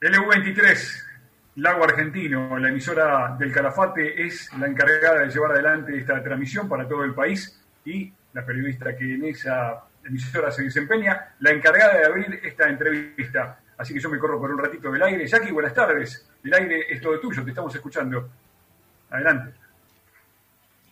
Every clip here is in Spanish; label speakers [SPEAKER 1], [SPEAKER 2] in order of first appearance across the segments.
[SPEAKER 1] LU23, Lago Argentino, la emisora del Calafate, es la encargada de llevar adelante esta transmisión para todo el país y la periodista que en esa emisora se desempeña, la encargada de abrir esta entrevista. Así que yo me corro por un ratito del aire. Jackie, buenas tardes. El aire es todo tuyo, te estamos escuchando. Adelante.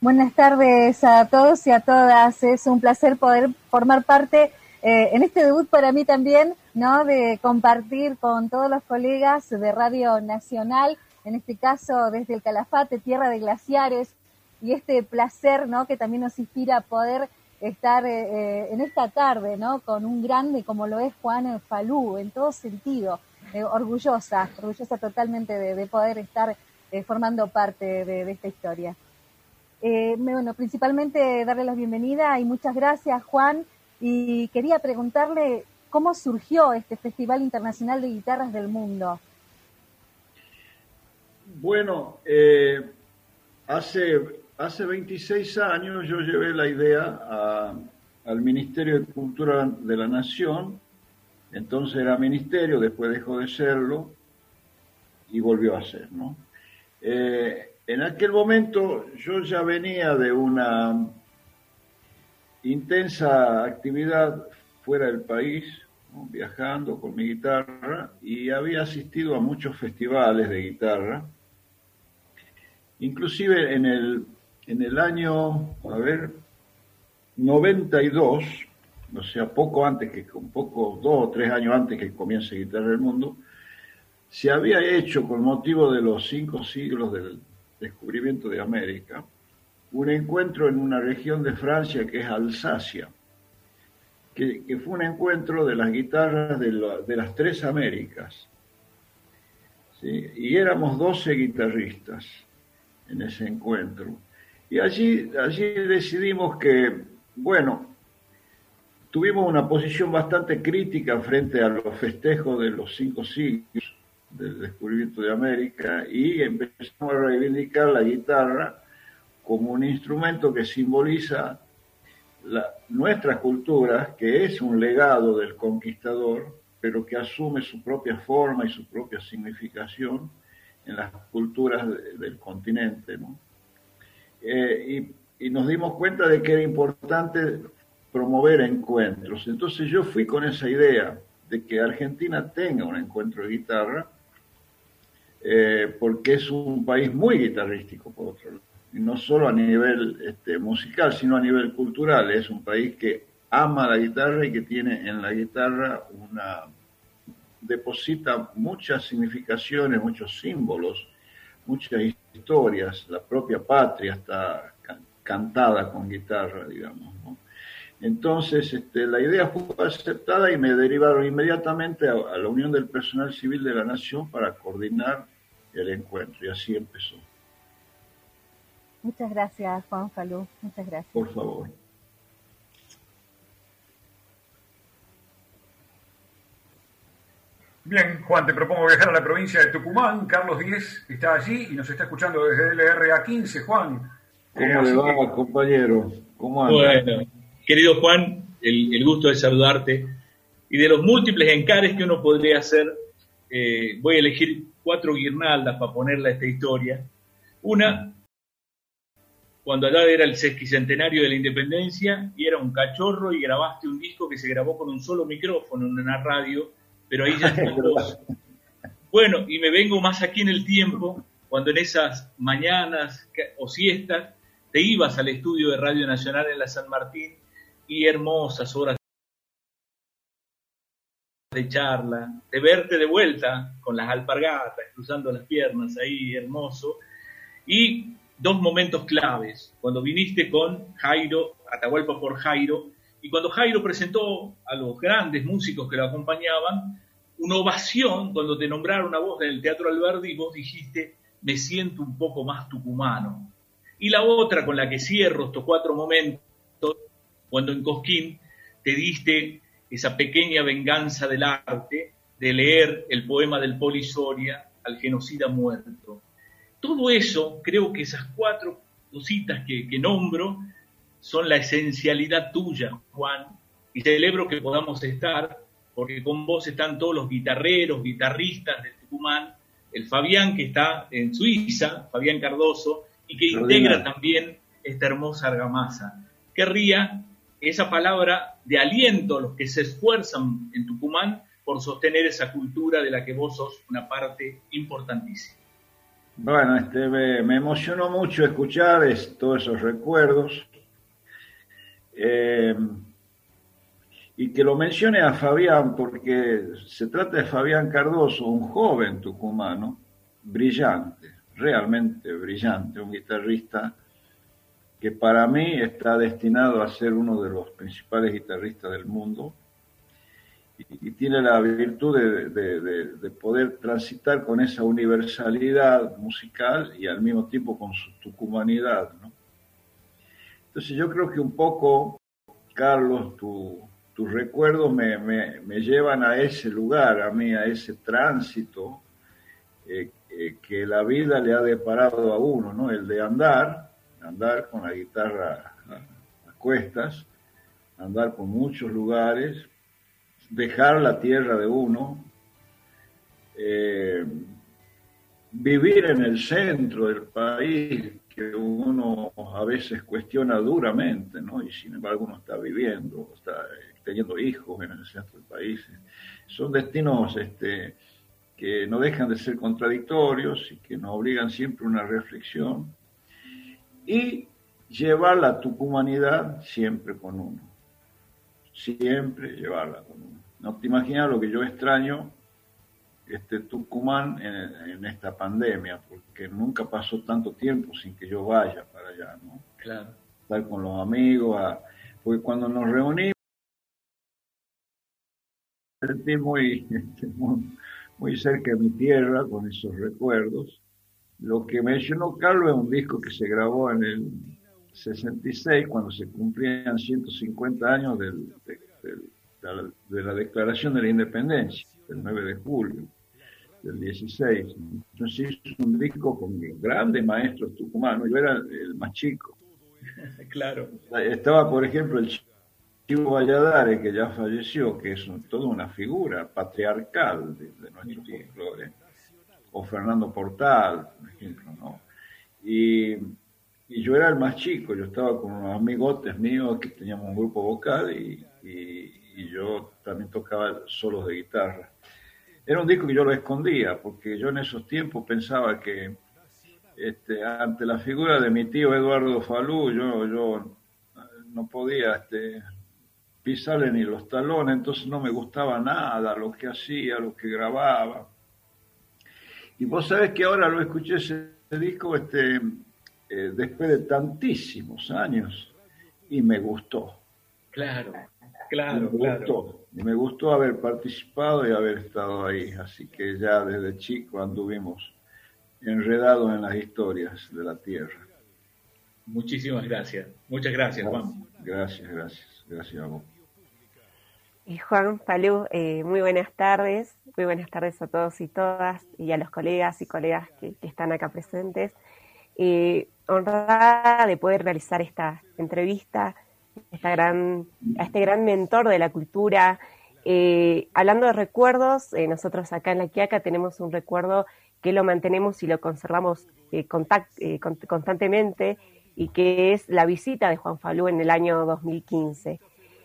[SPEAKER 2] Buenas tardes a todos y a todas. Es un placer poder formar parte eh, en este debut para mí también, ¿no? De compartir con todos los colegas de Radio Nacional, en este caso desde el Calafate, tierra de glaciares, y este placer, ¿no? Que también nos inspira a poder estar eh, eh, en esta tarde, ¿no? Con un grande como lo es Juan Falú, en todo sentido, orgullosa, orgullosa totalmente de, poder estar formando parte de, esta historia. bueno, principalmente darle la bienvenida y muchas gracias, Juan y quería preguntarle cómo surgió este Festival Internacional de Guitarras del Mundo.
[SPEAKER 3] Bueno, eh, hace, hace 26 años yo llevé la idea al Ministerio de Cultura de la Nación, entonces era ministerio, después dejó de serlo y volvió a ser, ¿no? Eh, en aquel momento yo ya venía de una intensa actividad fuera del país, viajando con mi guitarra y había asistido a muchos festivales de guitarra. Inclusive en el, en el año, a ver, 92, o sea, poco antes que, un poco, dos o tres años antes que comience Guitarra del Mundo, se había hecho con motivo de los cinco siglos del descubrimiento de América, un encuentro en una región de Francia que es Alsacia, que, fue un encuentro de las guitarras de, las tres Américas. Y éramos 12 guitarristas en ese encuentro. Y allí, allí decidimos que, bueno, tuvimos una posición bastante crítica frente a los festejos de los cinco siglos del descubrimiento de América y empezamos a reivindicar la guitarra como un instrumento que simboliza nuestras culturas, que es un legado del conquistador, pero que asume su propia forma y su propia significación en las culturas del continente. Eh, y, y nos dimos cuenta de que era importante promover encuentros. Entonces yo fui con esa idea de que Argentina tenga un encuentro de guitarra, eh, porque es un país muy guitarrístico, por otro lado no solo a nivel este, musical, sino a nivel cultural. Es un país que ama la guitarra y que tiene en la guitarra una deposita muchas significaciones, muchos símbolos, muchas historias. La propia patria está cantada con guitarra, digamos. Entonces, este, la idea fue aceptada y me derivaron inmediatamente a, a la Unión del Personal Civil de la Nación para coordinar el encuentro y así empezó.
[SPEAKER 2] Muchas gracias, Juan Falú. Muchas gracias.
[SPEAKER 3] Por favor.
[SPEAKER 1] Bien, Juan, te propongo viajar a la provincia de Tucumán. Carlos Díez está allí y nos está escuchando desde LRA 15. Juan.
[SPEAKER 3] ¿Cómo le va, compañero?
[SPEAKER 4] ¿Cómo anda? Bueno, querido Juan, el, gusto de saludarte. Y de los múltiples encares que uno podría hacer, eh, voy a elegir cuatro guirnaldas para ponerle a esta historia. Una cuando allá era el sesquicentenario de la independencia y era un cachorro y grabaste un disco que se grabó con un solo micrófono en una radio, pero ahí ya dos. Bueno, y me vengo más aquí en el tiempo, cuando en esas mañanas o siestas te ibas al estudio de Radio Nacional en la San Martín y hermosas horas de charla, de verte de vuelta con las alpargatas, cruzando las piernas ahí, hermoso. Y dos momentos claves, cuando viniste con Jairo, Atahualpa por Jairo, y cuando Jairo presentó a los grandes músicos que lo acompañaban, una ovación cuando te nombraron a vos en el Teatro Alberdi y vos dijiste, me siento un poco más tucumano. Y la otra con la que cierro estos cuatro momentos, cuando en Cosquín te diste esa pequeña venganza del arte de leer el poema del Polisoria al genocida muerto. Todo eso, creo que esas cuatro cositas que, nombro son la esencialidad tuya, Juan, y celebro que podamos estar, porque con vos están todos los guitarreros, guitarristas de Tucumán, el Fabián que está en Suiza, Fabián Cardoso, y que integra también esta hermosa argamasa. Querría esa palabra de aliento a los que se esfuerzan en Tucumán por sostener esa cultura de la que vos sos una parte importantísima.
[SPEAKER 3] Bueno, este, me, emocionó mucho escuchar todos esos recuerdos. Eh, y que lo mencione a Fabián, porque se trata de Fabián Cardoso, un joven tucumano, brillante, realmente brillante, un guitarrista que para mí está destinado a ser uno de los principales guitarristas del mundo y, tiene la virtud de, poder transitar con esa universalidad musical y al mismo tiempo con su tucumanidad. Entonces yo creo que un poco, Carlos, tu, tus recuerdos me, llevan a ese lugar, a mí, a ese tránsito eh, eh, que la vida le ha deparado a uno, ¿no? El de andar, andar con la guitarra a, cuestas, andar por muchos lugares, dejar la tierra de uno, eh, vivir en el centro del país, que uno a veces cuestiona duramente, ¿no? Y sin embargo uno está viviendo, está teniendo hijos en el centro del país. Son destinos este, que no dejan de ser contradictorios y que nos obligan siempre a una reflexión. Y llevar la tucumanidad siempre con uno. Siempre llevarla con uno. No te imaginas lo que yo extraño este Tucumán en, en, esta pandemia, porque nunca pasó tanto tiempo sin que yo vaya para allá, ¿no?
[SPEAKER 4] Claro.
[SPEAKER 3] Estar con los amigos, porque cuando nos reunimos sentí muy, muy, cerca de mi tierra con esos recuerdos. Lo que mencionó Carlos es un disco que se grabó en el 66, cuando se cumplían 150 años de, la, Declaración de la Independencia, el 9 de julio del 16. Entonces hizo un disco con grandes maestros tucumanos, yo era el más chico.
[SPEAKER 4] claro.
[SPEAKER 3] Estaba, por ejemplo, el Chivo Valladares, que ya falleció, que es toda una figura patriarcal de, nuestro folclore, o Fernando Portal, por ejemplo, ¿no? Y, yo era el más chico, yo estaba con unos amigotes míos que teníamos un grupo vocal y, yo también tocaba solos de guitarra. Era un disco que yo lo escondía, porque yo en esos tiempos pensaba que este, ante la figura de mi tío Eduardo Falú, yo, yo no podía este, pisarle ni los talones, entonces no me gustaba nada lo que hacía, lo que grababa. Y vos sabés que ahora lo escuché ese disco este, eh, después de tantísimos años y me gustó.
[SPEAKER 4] Claro, claro,
[SPEAKER 3] me Gustó, y me gustó haber participado y haber estado ahí, así que ya desde chico anduvimos enredados en las historias de la tierra.
[SPEAKER 4] Muchísimas gracias. Muchas gracias, Juan.
[SPEAKER 3] Gracias, gracias. Gracias a vos.
[SPEAKER 5] Juan Palú, eh, muy buenas tardes, muy buenas tardes a todos y todas y a los colegas y colegas que, están acá presentes. Eh, honrada de poder realizar esta entrevista a este gran mentor de la cultura. Eh, hablando de recuerdos, nosotros acá en La Quiaca tenemos un recuerdo que lo mantenemos y lo conservamos constantemente y que es la visita de Juan Falú en el año 2015.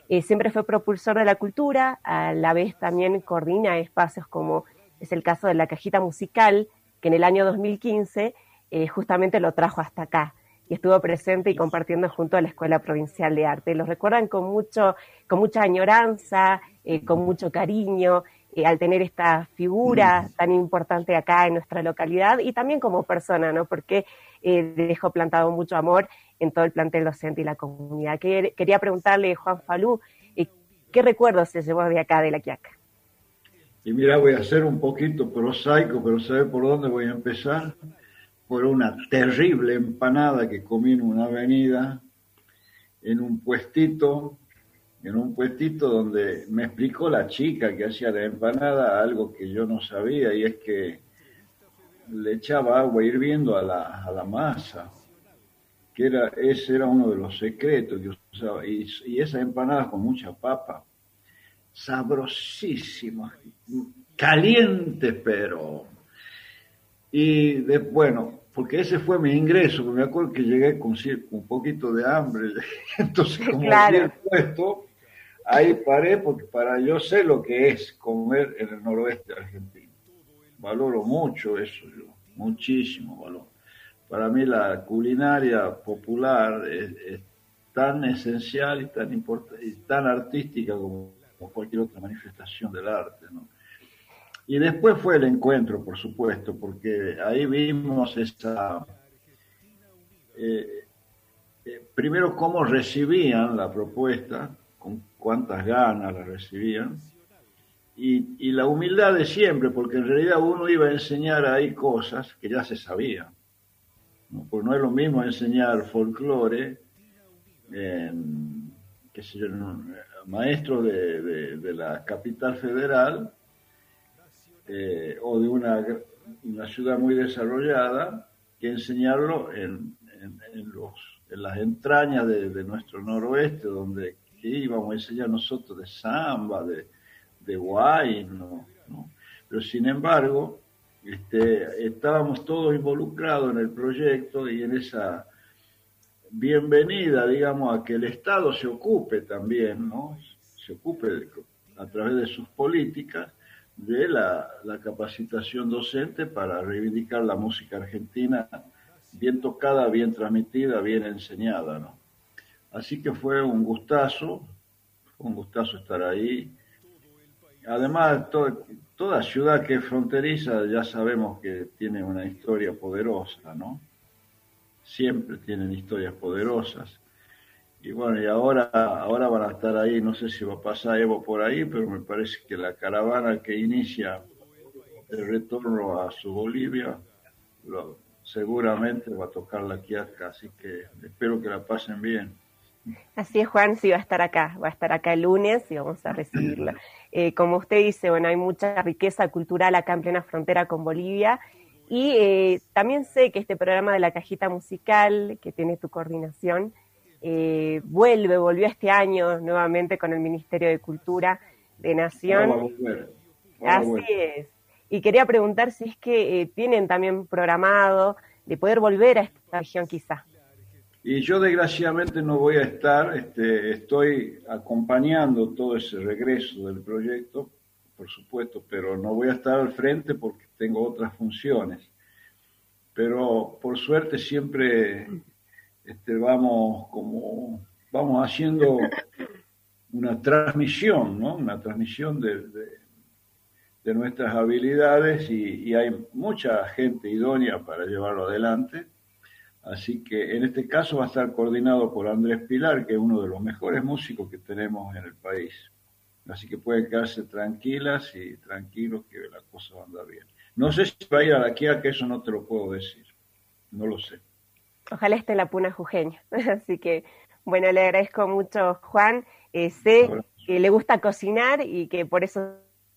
[SPEAKER 5] Eh, siempre fue propulsor de la cultura, a la vez también coordina espacios como es el caso de la cajita musical, que en el año 2015 eh, justamente lo trajo hasta acá y estuvo presente y compartiendo junto a la Escuela Provincial de Arte. Lo recuerdan con mucho, con mucha añoranza, eh, con mucho cariño, al tener esta figura tan importante acá en nuestra localidad y también como persona, ¿no? Porque dejó plantado mucho amor en todo el plantel docente y la comunidad. Quería preguntarle, Juan Falú, eh, ¿qué recuerdos se llevó de acá, de la Quiaca?
[SPEAKER 3] Y mira, voy a ser un poquito prosaico, pero ¿sabe por dónde voy a empezar? Por una terrible empanada que comí en una avenida, en un puestito, en un puestito donde me explicó la chica que hacía la empanada algo que yo no sabía, y es que le echaba agua hirviendo a la, a la masa que era, ese era uno de los secretos que usaba, y, esas empanadas con mucha papa, sabrosísimas, calientes, pero Y bueno, porque ese fue mi ingreso, me acuerdo que llegué con, un poquito de hambre, entonces como claro. el puesto, ahí paré porque para yo sé lo que es comer en el noroeste argentino. Valoro mucho eso yo, muchísimo valor. Para mí la culinaria popular es, tan esencial y tan importante y tan artística como, como cualquier otra manifestación del arte, ¿no? Y después fue el encuentro, por supuesto, porque ahí vimos esa... Eh, eh, primero cómo recibían la propuesta, con cuántas ganas la recibían, y, la humildad de siempre, porque en realidad uno iba a enseñar ahí cosas que ya se sabían. ¿no? Porque no es lo mismo enseñar folclore, qué sé yo, maestro de, de la capital federal, eh, o de una, una, ciudad muy desarrollada que enseñarlo en, en, los, en las entrañas de, nuestro noroeste, donde íbamos a enseñar nosotros de samba, de, de guay, ¿no? Pero sin embargo, este, estábamos todos involucrados en el proyecto y en esa bienvenida, digamos, a que el Estado se ocupe también, ¿no? Se ocupe a través de sus políticas de la, capacitación docente para reivindicar la música argentina bien tocada, bien transmitida, bien enseñada, ¿no? Así que fue un gustazo, un gustazo estar ahí. Además, toda ciudad que es fronteriza ya sabemos que tiene una historia poderosa, ¿no? Siempre tienen historias poderosas. Y bueno, y ahora, ahora van a estar ahí, no sé si va a pasar Evo por ahí, pero me parece que la caravana que inicia el retorno a su Bolivia, seguramente va a tocar la quiasca, así que espero que la pasen bien.
[SPEAKER 5] Así es, Juan, sí va a estar acá, va a estar acá el lunes y vamos a recibirla. Eh, como usted dice, bueno, hay mucha riqueza cultural acá en plena frontera con Bolivia y eh, también sé que este programa de la cajita musical, que tiene tu coordinación, eh, vuelve, volvió este año nuevamente con el Ministerio de Cultura de Nación. Así es. Y quería preguntar si es que eh, tienen también programado de poder volver a esta región quizá.
[SPEAKER 3] Y yo desgraciadamente no voy a estar, este, estoy acompañando todo ese regreso del proyecto, por supuesto, pero no voy a estar al frente porque tengo otras funciones. Pero por suerte siempre este, vamos como vamos haciendo una transmisión, ¿no? Una transmisión de, de, nuestras habilidades y, hay mucha gente idónea para llevarlo adelante. Así que en este caso va a estar coordinado por Andrés Pilar, que es uno de los mejores músicos que tenemos en el país. Así que pueden quedarse tranquilas y tranquilos que la cosa va a andar bien. No sé si va a ir a la Kia, que eso no te lo puedo decir. No lo sé.
[SPEAKER 5] Ojalá esté la puna jujeña. Así que, bueno, le agradezco mucho, Juan. Eh, sé que le gusta cocinar y que por eso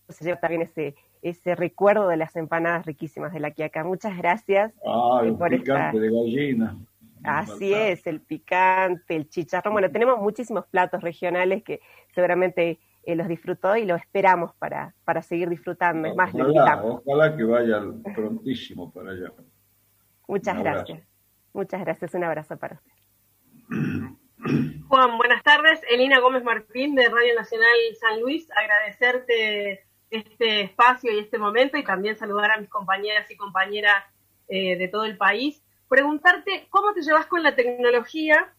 [SPEAKER 5] se lleva también ese, ese recuerdo de las empanadas riquísimas de la Quiaca. Muchas gracias.
[SPEAKER 3] Ah, el picante de gallina.
[SPEAKER 5] Así es, el picante, el chicharrón. Bueno, tenemos muchísimos platos regionales que seguramente eh, los disfrutó y lo esperamos para, para seguir disfrutando. Es más,
[SPEAKER 3] ojalá, ojalá que vaya prontísimo para allá.
[SPEAKER 5] Muchas gracias. Muchas gracias, un abrazo para usted.
[SPEAKER 6] Juan, buenas tardes. Elina Gómez Martín de Radio Nacional San Luis, agradecerte este espacio y este momento y también saludar a mis compañeras y compañeras eh, de todo el país. Preguntarte cómo te llevas con la tecnología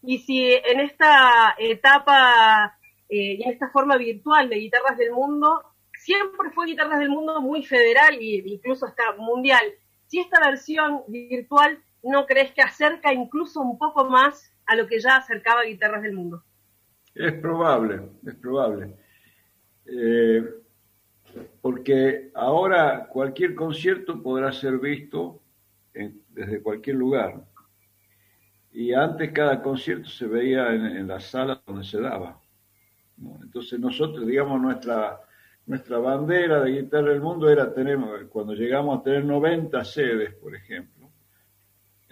[SPEAKER 6] y si en esta etapa eh, y en esta forma virtual de Guitarras del Mundo, siempre fue Guitarras del Mundo muy federal e incluso hasta mundial. Si esta versión virtual ¿no crees que acerca incluso un poco más a lo que ya acercaba Guitarras del Mundo?
[SPEAKER 3] Es probable, es probable. Eh, porque ahora cualquier concierto podrá ser visto desde cualquier lugar. Y antes cada concierto se veía en, la sala donde se daba. Entonces nosotros, digamos, nuestra, nuestra bandera de Guitarra del Mundo era tener, cuando llegamos a tener 90 sedes, por ejemplo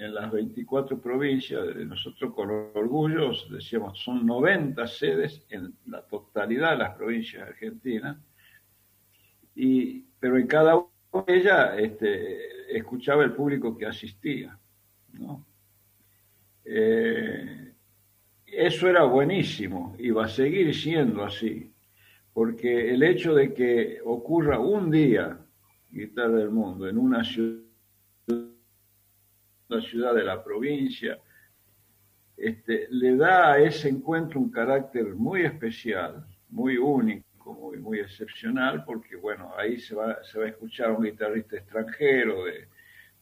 [SPEAKER 3] en las 24 provincias, nosotros con orgullo decíamos, son 90 sedes en la totalidad de las provincias argentinas, y, pero en cada una de ellas este, escuchaba el público que asistía. ¿no? Eh, eso era buenísimo y va a seguir siendo así, porque el hecho de que ocurra un día Guitarra del Mundo en una ciudad, una ciudad de la provincia, este, le da a ese encuentro un carácter muy especial, muy único, muy, muy excepcional, porque bueno, ahí se va, se va a escuchar a un guitarrista extranjero de,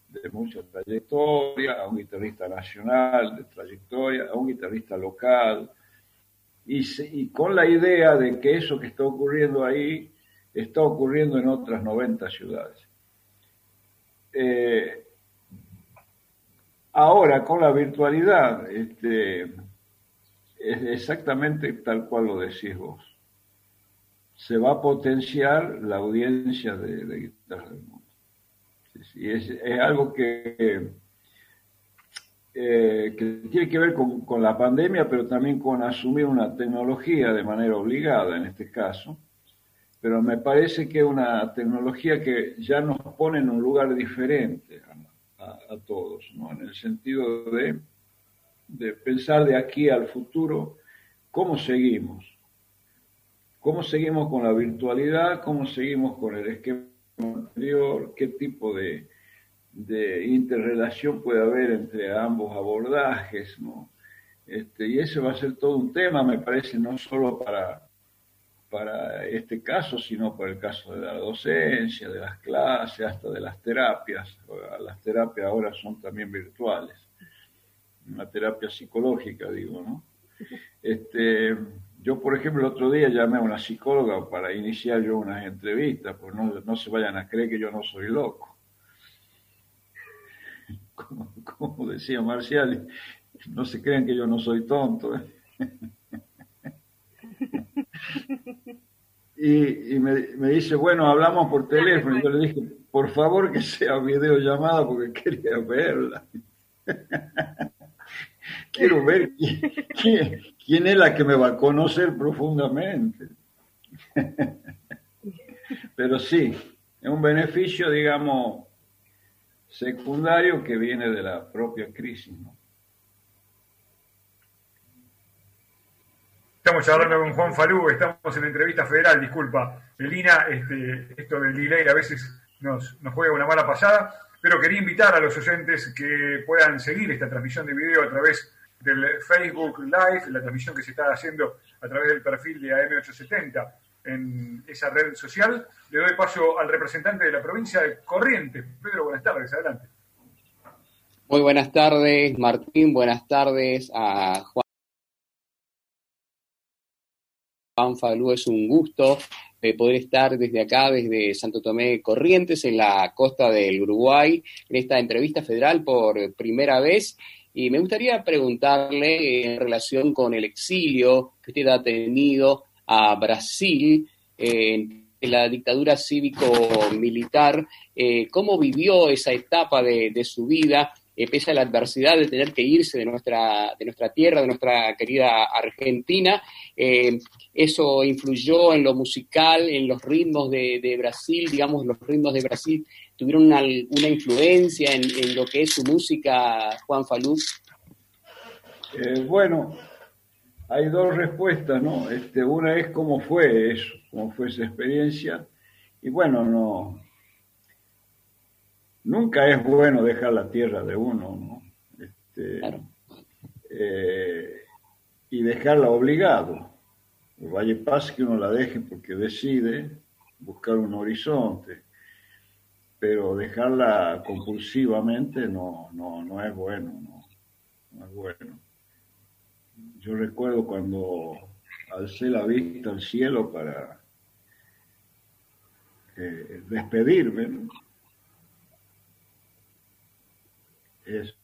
[SPEAKER 3] de mucha trayectoria, a un guitarrista nacional de trayectoria, a un guitarrista local, y, con la idea de que eso que está ocurriendo ahí está ocurriendo en otras 90 ciudades. Eh, ahora, con la virtualidad, este, es exactamente tal cual lo decís vos. Se va a potenciar la audiencia de, de Guitarra del Mundo. Sí, es, algo que, eh, que, tiene que ver con, con, la pandemia, pero también con asumir una tecnología de manera obligada en este caso. Pero me parece que es una tecnología que ya nos pone en un lugar diferente a, a, todos, ¿no? en el sentido de, de pensar de aquí al futuro cómo seguimos. ¿Cómo seguimos con la virtualidad? ¿Cómo seguimos con el esquema anterior, qué tipo de, de, interrelación puede haber entre ambos abordajes, ¿no? Este, y ese va a ser todo un tema, me parece, no solo para, para este caso, sino para el caso de la docencia, de las clases, hasta de las terapias. Las terapias ahora son también virtuales. Una terapia psicológica, digo, ¿no? Este, yo, por ejemplo, el otro día llamé a una psicóloga para iniciar yo unas entrevistas, pues no, no se vayan a creer que yo no soy loco. Como, decía Marcial, no se crean que yo no soy tonto. Y, me, dice, bueno, hablamos por teléfono. Y yo le dije, por favor que sea videollamada porque quería verla. Quiero ver quién, quién, quién es la que me va a conocer profundamente. Pero sí, es un beneficio, digamos, secundario que viene de la propia crisis. ¿no?
[SPEAKER 1] Estamos hablando con Juan Falú, estamos en entrevista federal, disculpa. Elina, este, esto del delay a veces nos, nos juega una mala pasada, pero quería invitar a los oyentes que puedan seguir esta transmisión de video a través del Facebook Live, la transmisión que se está haciendo a través del perfil de AM870 en esa red social. Le doy paso al representante de la provincia de Corrientes. Pedro, buenas tardes, adelante.
[SPEAKER 7] Muy buenas tardes, Martín, buenas tardes a Juan. Juan Falú, es un gusto eh, poder estar desde acá, desde Santo Tomé Corrientes, en la costa del Uruguay, en esta entrevista federal por primera vez. Y me gustaría preguntarle en relación con el exilio que usted ha tenido a Brasil eh, en la dictadura cívico-militar, eh, cómo vivió esa etapa de su vida, eh, pese a la adversidad de tener que irse de nuestra, de nuestra tierra, de nuestra querida Argentina. Eh, eso influyó en lo musical, en los ritmos de, de Brasil, digamos, los ritmos de Brasil tuvieron una, una influencia en, en, lo que es su música, Juan Falú?
[SPEAKER 3] Eh, bueno, hay dos respuestas, ¿no? Este, una es cómo fue eso, cómo fue esa experiencia. Y bueno, no. Nunca es bueno dejar la tierra de uno, ¿no? Este, claro. eh, y dejarla obligado. Vaya paz que uno la deje porque decide buscar un horizonte pero dejarla compulsivamente no, no, no es bueno, no, no, es bueno. Yo recuerdo cuando alcé la vista al cielo para eh, despedirme, ¿no? Es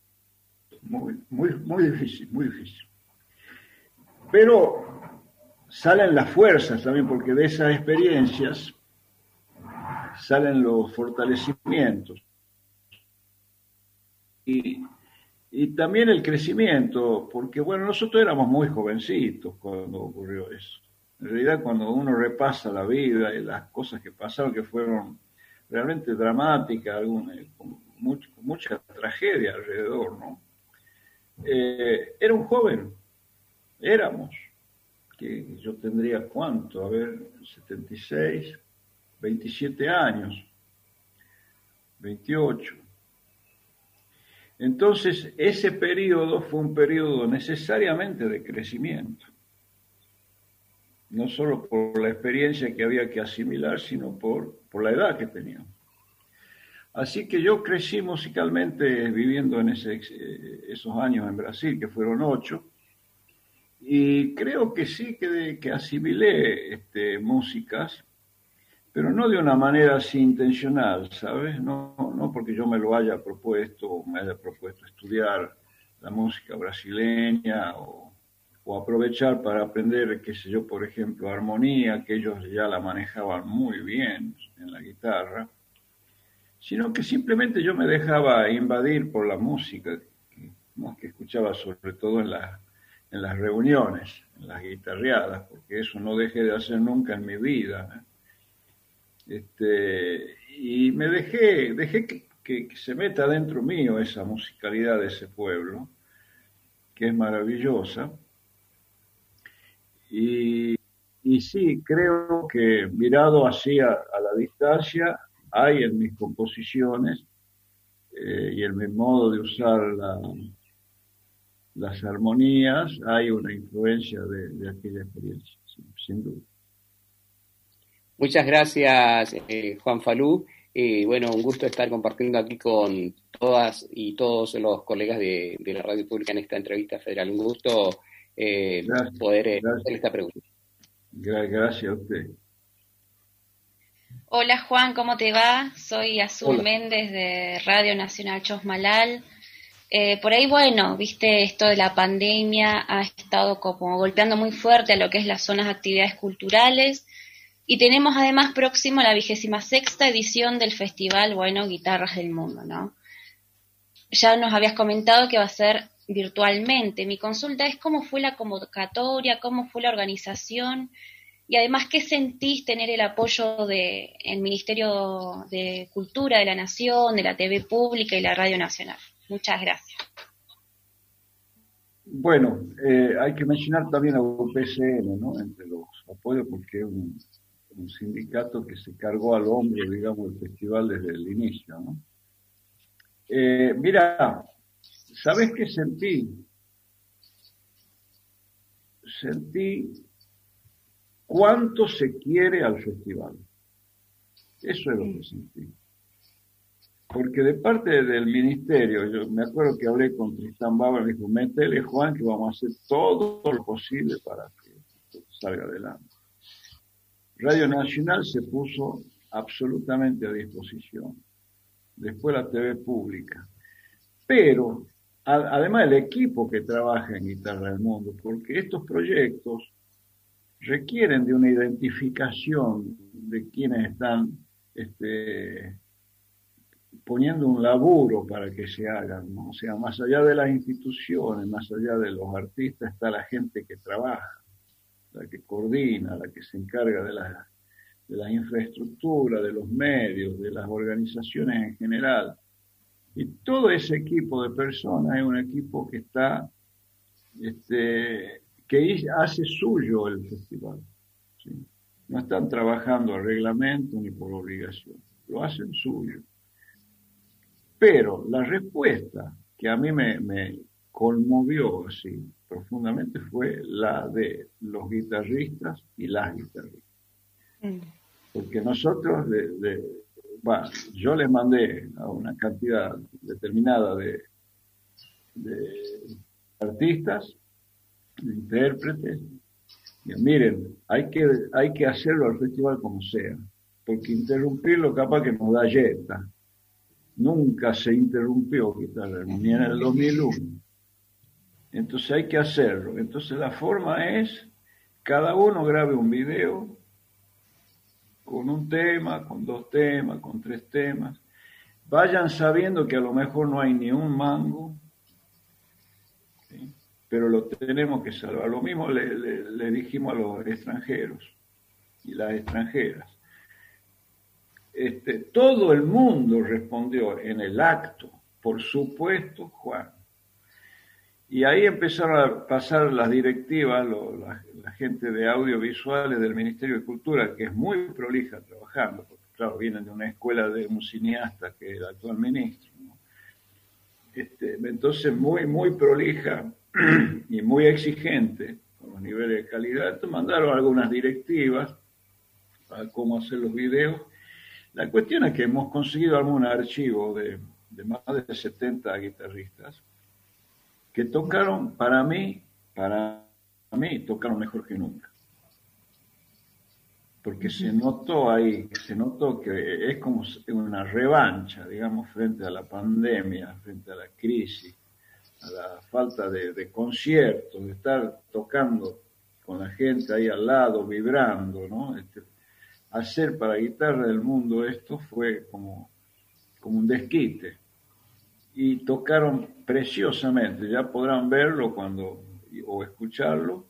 [SPEAKER 3] muy, muy, muy difícil, muy difícil. Pero salen las fuerzas también, porque de esas experiencias salen los fortalecimientos. Y, y, también el crecimiento, porque bueno, nosotros éramos muy jovencitos cuando ocurrió eso. En realidad cuando uno repasa la vida y las cosas que pasaron, que fueron realmente dramáticas, algunas, mucha tragedia alrededor, ¿no? Eh, era un joven, éramos, que yo tendría cuánto, a ver, 76, 27 años, 28. Entonces, ese periodo fue un periodo necesariamente de crecimiento, no solo por la experiencia que había que asimilar, sino por, por la edad que tenía. Así que yo crecí musicalmente viviendo en ese, esos años en Brasil, que fueron ocho, y creo que sí que, que asimilé este, músicas, pero no de una manera así intencional, ¿sabes? No, no porque yo me lo haya propuesto, me haya propuesto estudiar la música brasileña o, o aprovechar para aprender, qué sé yo, por ejemplo, armonía, que ellos ya la manejaban muy bien en la guitarra sino que simplemente yo me dejaba invadir por la música, que escuchaba sobre todo en, en las reuniones, en las guitarreadas, porque eso no dejé de hacer nunca en mi vida. Este, y me dejé, dejé que, que, se meta dentro mío esa musicalidad de ese pueblo, que es maravillosa. Y, y sí, creo que mirado así a la distancia, hay en mis composiciones eh, y en mi modo de usar las armonías, hay una influencia de, aquella experiencia, sin, duda.
[SPEAKER 7] Muchas gracias, eh, Juan Falú. y bueno, un gusto estar compartiendo aquí con todas y todos los colegas de, la radio pública en esta entrevista federal. Un gusto eh, poder hacer esta pregunta.
[SPEAKER 3] Gracias a usted.
[SPEAKER 8] Hola Juan, ¿cómo te va? Soy Azul Méndez de Radio Nacional Chosmalal. Eh, por ahí, bueno, viste, esto de la pandemia ha estado como golpeando muy fuerte a lo que es las zonas de actividades culturales y tenemos además próximo la vigésima sexta edición del festival, bueno, Guitarras del Mundo, ¿no? Ya nos habías comentado que va a ser virtualmente. Mi consulta es cómo fue la convocatoria, cómo fue la organización y además, ¿qué sentís tener el apoyo del Ministerio de Cultura de la Nación, de la TV Pública y la Radio Nacional? Muchas gracias.
[SPEAKER 3] Bueno, eh, hay que mencionar también a UPCN, ¿no? Entre los apoyos, porque es un, sindicato que se cargó al hombro, digamos, el festival desde el inicio, ¿no? Eh, mira, ¿sabes qué sentí? Sentí cuánto se quiere al festival. Eso es lo que sentí. Porque de parte del ministerio, yo me acuerdo que hablé con Tristán Baba, me dijo, métele Juan que vamos a hacer todo lo posible para que salga adelante. Radio Nacional se puso absolutamente a disposición. Después la TV pública. Pero, además el equipo que trabaja en Guitarra del Mundo, porque estos proyectos requieren de una identificación de quienes están este, poniendo un laburo para que se hagan, o sea, más allá de las instituciones, más allá de los artistas, está la gente que trabaja, la que coordina, la que se encarga de la, de la infraestructura, de los medios, de las organizaciones en general. Y todo ese equipo de personas es un equipo que está este, que hace suyo el festival. No están trabajando a reglamento ni por obligación, lo hacen suyo. Pero la respuesta que a mí me, conmovió así profundamente fue la de los guitarristas y las guitarristas. Mm. Porque nosotros, de, yo les mandé a una cantidad determinada de, de artistas intérpretes. miren, hay que, hay que hacerlo al festival como sea, porque interrumpirlo capaz que nos da yeta. Nunca se interrumpió ni en el 2001. Entonces hay que hacerlo. Entonces la forma es, cada uno grabe un video con un tema, con dos temas, con tres temas. Vayan sabiendo que a lo mejor no hay ni un mango, pero lo tenemos que salvar. Lo mismo le, dijimos a los extranjeros y las extranjeras. Este, todo el mundo respondió en el acto, por supuesto, Juan. Y ahí empezaron a pasar las directivas, la, gente de audiovisuales del Ministerio de Cultura, que es muy prolija trabajando, porque claro, vienen de una escuela de un cineasta que es el actual ministro. Este, entonces, muy, muy prolija y muy exigente con los niveles de calidad. mandaron algunas directivas para cómo hacer los videos. La cuestión es que hemos conseguido algún archivo de, de más de 70 guitarristas que tocaron para mí, para mí, tocaron mejor que nunca. Porque se notó ahí, se notó que es como una revancha, digamos, frente a la pandemia, frente a la crisis, a la falta de, conciertos, de estar tocando con la gente ahí al lado, vibrando, ¿no? Este, hacer para Guitarra del Mundo esto fue como, como un desquite y tocaron preciosamente, ya podrán verlo cuando o escucharlo.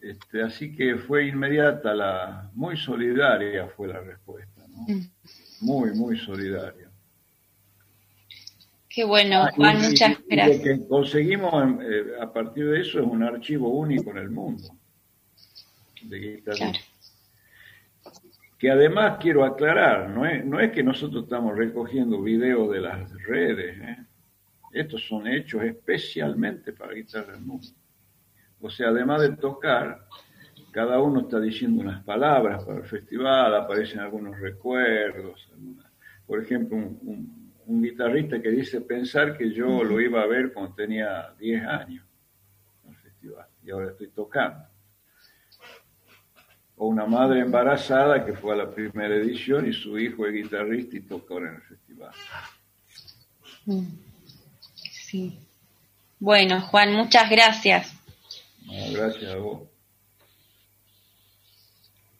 [SPEAKER 3] Este, así que fue inmediata la, muy solidaria fue la respuesta, ¿no? Mm. Muy, muy solidaria.
[SPEAKER 8] Qué bueno, ah, muchas gracias.
[SPEAKER 3] Lo que conseguimos eh, a partir de eso es un archivo único en el mundo de guitarra que además quiero aclarar, no es, no es que nosotros estamos recogiendo videos de las redes, ¿eh? estos son hechos especialmente para Guitarra del Mundo. O sea, además de tocar, cada uno está diciendo unas palabras para el festival, aparecen algunos recuerdos. Por ejemplo, un, un guitarrista que dice pensar que yo lo iba a ver cuando tenía 10 años en el festival y ahora estoy tocando o una madre embarazada que fue a la primera edición y su hijo es guitarrista y tocó en el festival.
[SPEAKER 8] Mm. Sí. Bueno, Juan, muchas gracias.
[SPEAKER 3] gracias a vos.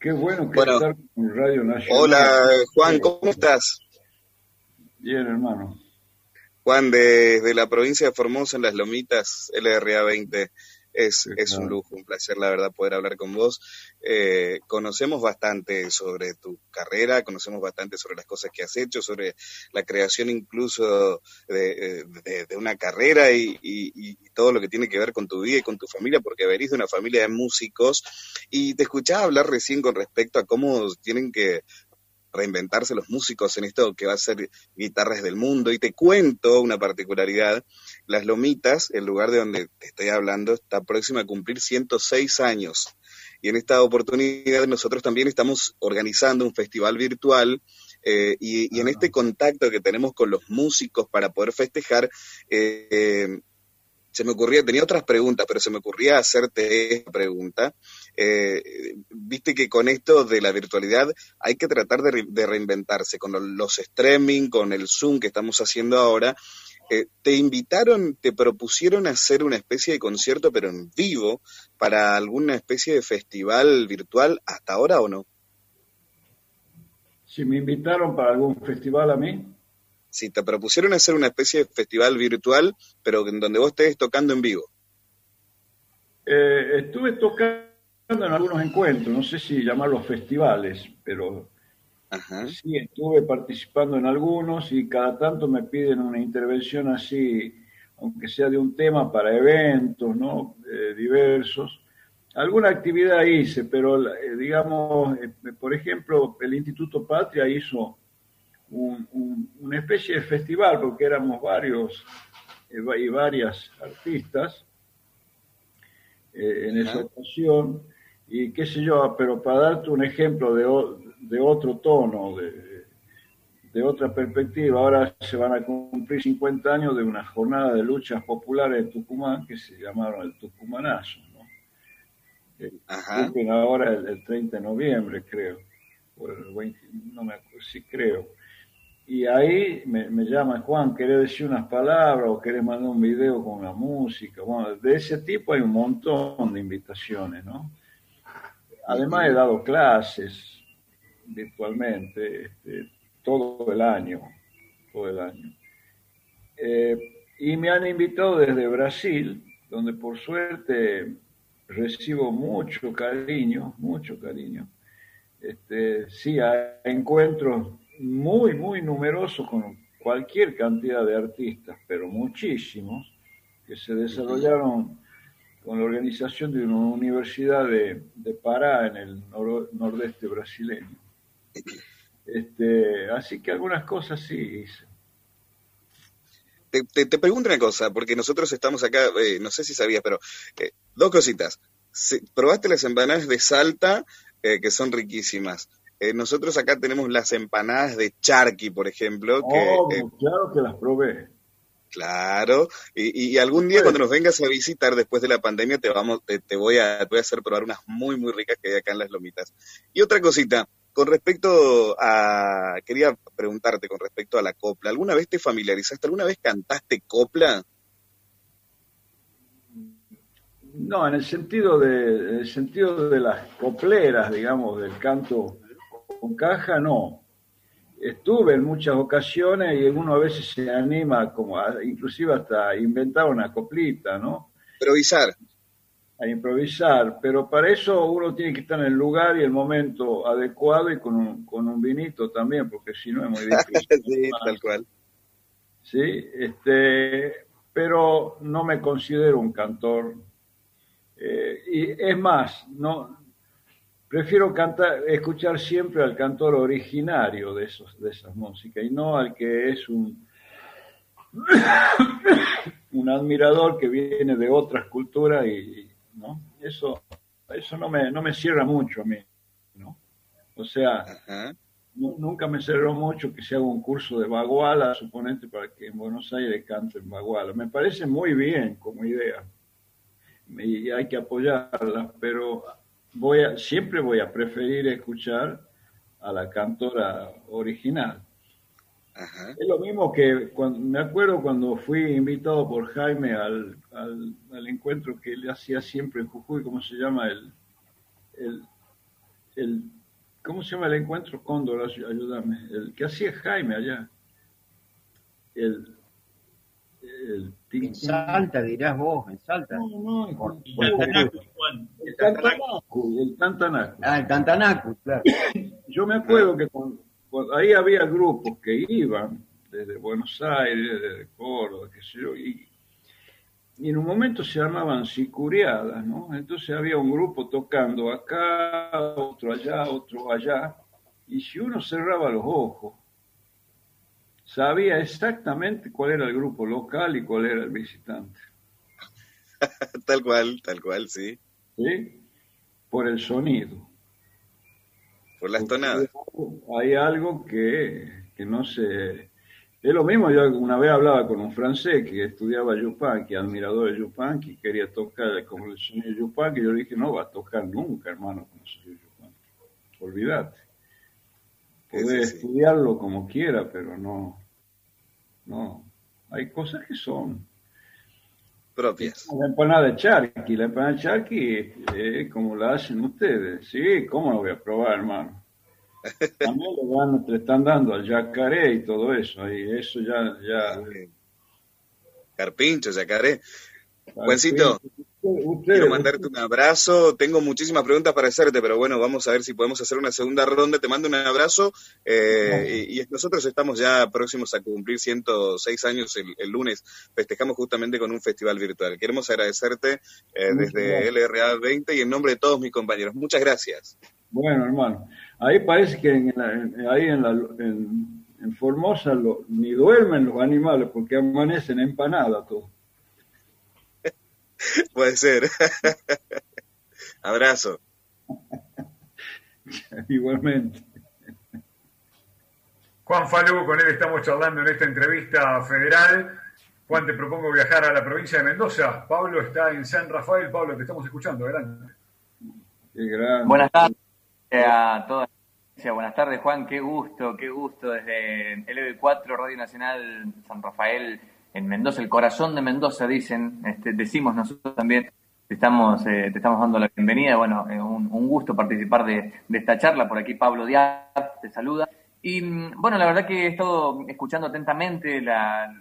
[SPEAKER 3] Qué bueno que estar con Radio Nacional.
[SPEAKER 9] Hola, Juan, ¿cómo estás?
[SPEAKER 3] Bien, hermano.
[SPEAKER 9] Juan, desde la provincia de Formosa, en Las Lomitas, LRA 20. Es, es un lujo, un placer, la verdad, poder hablar con vos. Eh, conocemos bastante sobre tu carrera, conocemos bastante sobre las cosas que has hecho, sobre la creación incluso de, una carrera y, y, todo lo que tiene que ver con tu vida y con tu familia, porque venís de una familia de músicos y te escuchaba hablar recién con respecto a cómo tienen que reinventarse los músicos en esto que va a ser guitarras del mundo. Y te cuento una particularidad, Las Lomitas, el lugar de donde te estoy hablando, está próxima a cumplir 106 años. Y en esta oportunidad nosotros también estamos organizando un festival virtual eh, y, en este contacto que tenemos con los músicos para poder festejar, eh, se me ocurría, tenía otras preguntas, pero se me ocurría hacerte esta pregunta. Eh, viste que con esto de la virtualidad hay que tratar de, reinventarse, con los streaming, con el Zoom que estamos haciendo ahora. Eh, ¿Te invitaron, te propusieron hacer una especie de concierto, pero en vivo, para alguna especie de festival virtual hasta ahora o no?
[SPEAKER 3] Si me invitaron para algún festival a mí,
[SPEAKER 9] si te propusieron hacer una especie de festival virtual, pero en donde vos estés tocando en vivo.
[SPEAKER 3] Eh, estuve tocando en algunos encuentros, no sé si llamarlos festivales, pero sí estuve participando en algunos y cada tanto me piden una intervención así, aunque sea de un tema para eventos, ¿no? Eh, diversos. Alguna actividad hice, pero eh, digamos, por ejemplo, el Instituto Patria hizo una especie de festival, porque éramos varios eh, y varias artistas eh, en esa ocasión, y qué sé yo, pero para darte un ejemplo de, de otro tono, de, de, otra perspectiva, ahora se van a cumplir 50 años de una jornada de luchas populares en Tucumán que se llamaron el Tucumanazo, ¿no? Eh, ahora el, 30 de noviembre, creo, o el 20, no me acuerdo, sí creo. Y ahí me, me llaman, Juan, ¿querés decir unas palabras o querés mandar un video con una música? Bueno, de ese tipo hay un montón de invitaciones, ¿no? Además he dado clases virtualmente este, todo el año, todo el año. Eh, y me han invitado desde Brasil, donde por suerte recibo mucho cariño, mucho cariño este, sí, hay encuentros muy, muy numerosos con cualquier cantidad de artistas, pero muchísimos, que se desarrollaron con la organización de una universidad de, de Pará en el nordeste brasileño. Este, así que algunas cosas sí hice.
[SPEAKER 9] Te, te, pregunto una cosa, porque nosotros estamos acá, eh, no sé si sabías, pero eh, dos cositas. ¿Probaste las empanadas de Salta, eh, que son riquísimas? nosotros acá tenemos las empanadas de charqui, por ejemplo. Que,
[SPEAKER 3] oh, claro que las probé.
[SPEAKER 9] Claro, y, algún día cuando nos vengas a visitar después de la pandemia te vamos, te, voy a, te voy a hacer probar unas muy muy ricas que hay acá en las lomitas. Y otra cosita, con respecto a, quería preguntarte con respecto a la copla, ¿alguna vez te familiarizaste, alguna vez cantaste copla?
[SPEAKER 3] No, en el sentido de, en el sentido de las copleras, digamos, del canto con caja, no estuve en muchas ocasiones y uno a veces se anima como a, inclusive hasta inventar una coplita, ¿no?
[SPEAKER 9] Improvisar.
[SPEAKER 3] A improvisar, pero para eso uno tiene que estar en el lugar y el momento adecuado y con un, con un vinito también, porque si no es muy difícil.
[SPEAKER 9] sí, tal cual.
[SPEAKER 3] Sí, este, pero no me considero un cantor. Eh, y es más, no, prefiero cantar, escuchar siempre al cantor originario de, esos, de esas músicas y no al que es un, un admirador que viene de otras culturas y, ¿no? Eso, eso no me, no me cierra mucho a mí, ¿no? O sea, nunca me cerró mucho que se haga un curso de baguala, suponente, para que en Buenos Aires canten baguala. Me parece muy bien como idea y hay que apoyarla, pero voy a, siempre voy a preferir escuchar a la cantora original. Es lo mismo que cuando, me acuerdo cuando fui invitado por Jaime al, al, encuentro que él hacía siempre en Jujuy, ¿cómo se llama? El, el, el, ¿Cómo se llama el encuentro? Cóndor, ayúdame. El que hacía Jaime allá. El,
[SPEAKER 10] en Salta, dirás vos, en Salta. No, no,
[SPEAKER 3] el, Tantanacu, el Tantanacu.
[SPEAKER 10] Ah, el Tantanacu, claro.
[SPEAKER 3] Yo me acuerdo que ahí había grupos que iban desde Buenos Aires, desde Córdoba, qué sé yo, y, y en un momento se llamaban sicuriadas, ¿no? Entonces había un grupo tocando acá, otro allá, otro allá, y si uno cerraba los ojos sabía exactamente cuál era el grupo local y cuál era el visitante.
[SPEAKER 9] tal cual, tal cual, sí.
[SPEAKER 3] ¿Sí? Por el sonido.
[SPEAKER 9] Por las tonadas.
[SPEAKER 3] Hay algo que, que no se... Es lo mismo, yo una vez hablaba con un francés que estudiaba Yupanqui, admirador de Yupanqui, quería tocar como el sonido de Yupanqui, y yo le dije, no va a tocar nunca, hermano, con el sonido de Yupanqui. Olvídate. Puede estudiarlo como quiera, pero no, no. Hay cosas que son
[SPEAKER 9] propias.
[SPEAKER 3] La empanada de charqui, la empanada de charqui, eh, como la hacen ustedes. Sí, ¿cómo lo voy a probar, hermano? También le, están dando al yacaré y todo eso, y eso ya... ya...
[SPEAKER 9] Carpincho, yacaré. Juancito, quiero mandarte un abrazo. Tengo muchísimas preguntas para hacerte, pero bueno, vamos a ver si podemos hacer una segunda ronda. Te mando un abrazo. Eh, y, nosotros estamos ya próximos a cumplir 106 años el, lunes. Festejamos justamente con un festival virtual. Queremos agradecerte eh, desde LRA 20 y en nombre de todos mis compañeros. Muchas gracias.
[SPEAKER 3] Bueno, hermano. Ahí parece que en ahí en, la, en, Formosa ni duermen los animales porque amanecen empanadas todos.
[SPEAKER 9] Puede ser. Abrazo.
[SPEAKER 3] Igualmente.
[SPEAKER 1] Juan Falú, con él estamos charlando en esta entrevista federal. Juan, te propongo viajar a la provincia de Mendoza. Pablo está en San Rafael. Pablo, te estamos escuchando. Adelante.
[SPEAKER 11] Buenas tardes a todos. Buenas tardes, Juan. Qué gusto, qué gusto desde LB4, Radio Nacional San Rafael en Mendoza, el corazón de Mendoza, dicen, este, decimos nosotros también, te estamos, eh, te estamos dando la bienvenida, bueno, eh, un, gusto participar de, esta charla, por aquí Pablo Díaz te saluda. Y mm, bueno, la verdad que he estado escuchando atentamente la,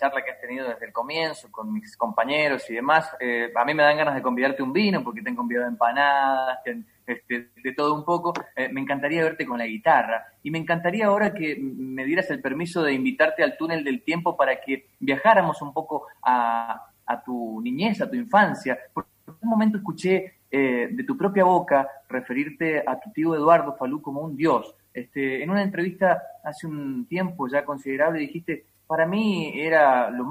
[SPEAKER 11] charla que has tenido desde el comienzo con mis compañeros y demás. Eh, a mí me dan ganas de convidarte un vino porque te han convidado empanadas, te este, de todo un poco. Eh, me encantaría verte con la guitarra y me encantaría ahora que me dieras el permiso de invitarte al túnel del tiempo para que viajáramos un poco a, tu niñez, a tu infancia. En un momento escuché eh, de tu propia boca referirte a tu tío Eduardo Falú como un dios. Este, en una entrevista hace un tiempo ya considerable dijiste, para mí era lo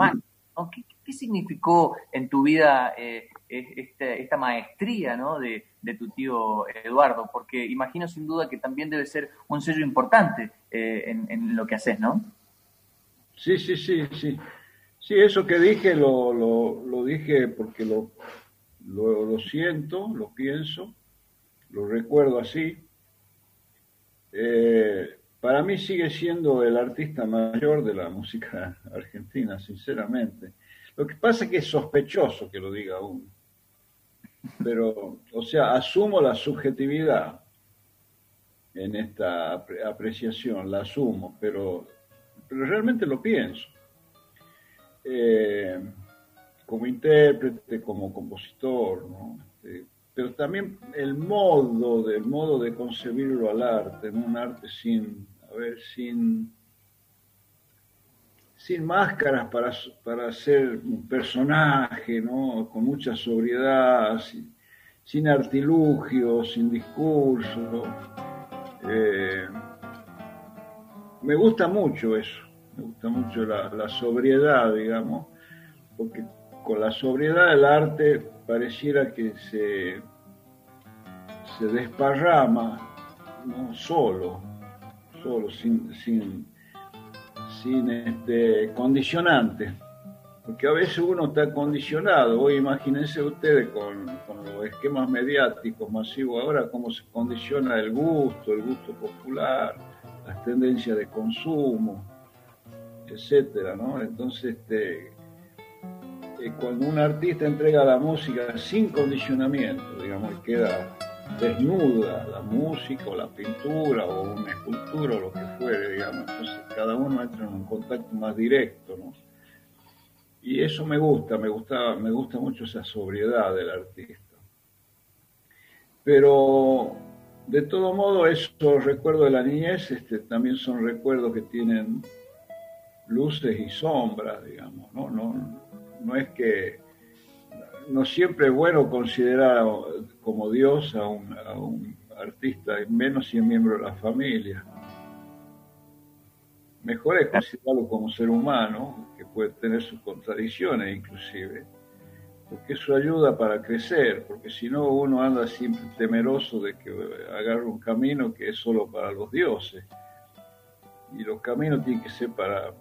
[SPEAKER 11] ¿Qué, significó en tu vida eh, este, esta maestría de, tu tío Eduardo? Porque imagino sin duda que también debe ser un sello importante eh, en, lo que haces, ¿no?
[SPEAKER 3] Sí, sí, sí, sí. Sí, eso que dije lo, lo, dije porque lo, lo, siento, lo pienso, lo recuerdo así. Eh, para mí sigue siendo el artista mayor de la música argentina, sinceramente. Lo que pasa es que es sospechoso que lo diga uno. Pero, o sea, asumo la subjetividad en esta apreciación, la asumo, pero, pero realmente lo pienso. Eh, como intérprete, como compositor, ¿no? Este, pero también el modo, del modo de concebirlo al arte, un arte sin, a ver, sin, sin máscaras para, para ser un personaje, ¿no? Con mucha sobriedad, sin, artilugio, sin discurso. Eh, me gusta mucho eso, me gusta mucho la, la sobriedad, digamos, porque con la sobriedad del arte pareciera que se, se desparrama ¿no? solo, solo, sin, sin, sin este, condicionante. Porque a veces uno está condicionado. Hoy imagínense ustedes con, con, los esquemas mediáticos masivos ahora, cómo se condiciona el gusto, el gusto popular, las tendencias de consumo, etcétera, ¿no? Entonces, este, cuando un artista entrega la música sin condicionamiento, digamos, queda desnuda la música o la pintura o una escultura o lo que fuere, digamos, entonces cada uno entra en un contacto más directo. Y eso me gusta, me gusta, me gusta mucho esa sobriedad del artista. Pero de todo modo, esos recuerdos de la niñez este, también son recuerdos que tienen luces y sombras, digamos, ¿no? no no es que no siempre es bueno considerar como Dios a un, artista, menos si es miembro de la familia. Mejor es considerarlo como ser humano, que puede tener sus contradicciones inclusive, porque eso ayuda para crecer, porque si no uno anda siempre temeroso de que agarre un camino que es solo para los dioses. Y los caminos tienen que ser para,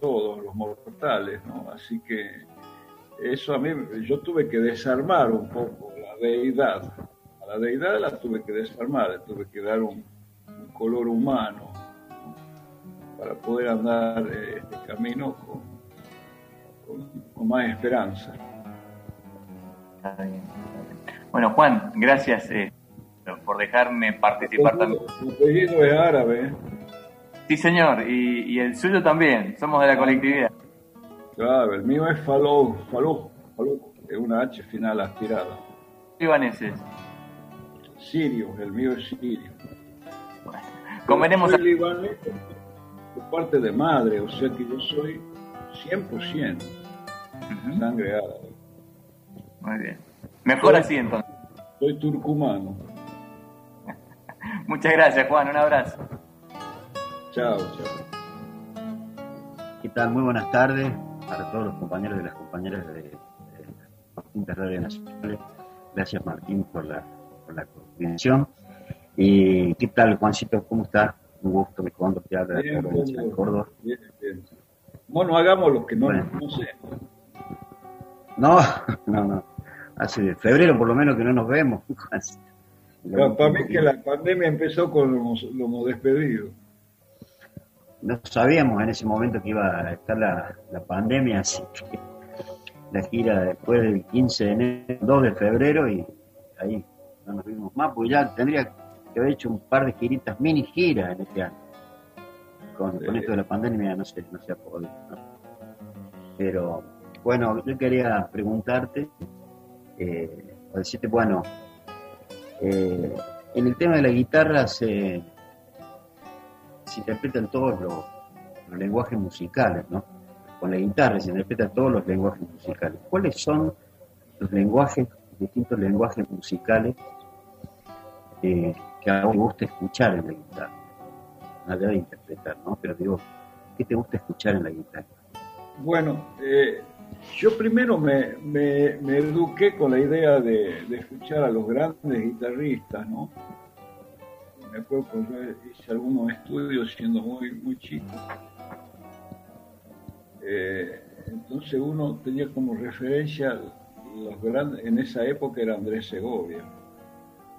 [SPEAKER 3] todos los mortales, ¿no? Así que eso a mí, yo tuve que desarmar un poco deidad. A la deidad la tuve que desarmar, le tuve que dar un, color humano para poder andar eh, este camino con, más esperanza.
[SPEAKER 11] Bueno, Juan, gracias eh, por dejarme participar también.
[SPEAKER 3] Tu apellido es árabe. ¿eh?
[SPEAKER 11] Sí, señor, y, y el suyo también, somos de la colectividad.
[SPEAKER 3] Claro, el mío es Falou, Falou, Falou, es una H final aspirada.
[SPEAKER 11] Libaneses.
[SPEAKER 3] Sirio, el mío es sirio.
[SPEAKER 11] Bueno, convenemos
[SPEAKER 3] soy libanés por parte de madre, o sea que yo soy 100% sangre árabe.
[SPEAKER 11] Muy bien. Mejor así entonces.
[SPEAKER 3] Soy turcumano.
[SPEAKER 11] Muchas gracias, Juan. Un abrazo.
[SPEAKER 3] Chao, chao.
[SPEAKER 10] ¿Qué tal? Muy buenas tardes para todos los compañeros y las compañeras de, de las distintas radios nacionales. Gracias Martín por la, por la coordinación. ¿Y qué tal Juancito? ¿Cómo estás? Un gusto, me cuando te habla de la Córdoba. Bien,
[SPEAKER 3] bien. Bueno, hagamos lo que no, no sé.
[SPEAKER 10] No, no, no. Hace febrero por lo menos que no nos vemos.
[SPEAKER 3] para mí que la pandemia empezó con los, los despedidos
[SPEAKER 10] no sabíamos en ese momento que iba a estar la, pandemia, así que la gira después del 15 de enero, 2 de febrero y ahí no nos vimos más, pues ya tendría que haber hecho un par de giritas, mini giras en este año. Con, esto de la pandemia no sé, no se ha podido. Pero bueno, yo quería preguntarte, eh, decirte, bueno, eh, en el tema de la guitarra se, se interpretan todos los, lenguajes musicales, ¿no? Con la guitarra se interpretan todos los lenguajes musicales. ¿Cuáles son los lenguajes, distintos lenguajes musicales que a vos te gusta escuchar en la guitarra? Nada de interpretar, ¿no? Pero digo, ¿qué te gusta escuchar en la guitarra?
[SPEAKER 3] Bueno, eh, yo primero me, me, eduqué con la idea de, escuchar a los grandes guitarristas, ¿no? Me acuerdo que yo hice algunos estudios siendo muy, muy chico. Eh, entonces uno tenía como referencia los grandes, en esa época era Andrés Segovia,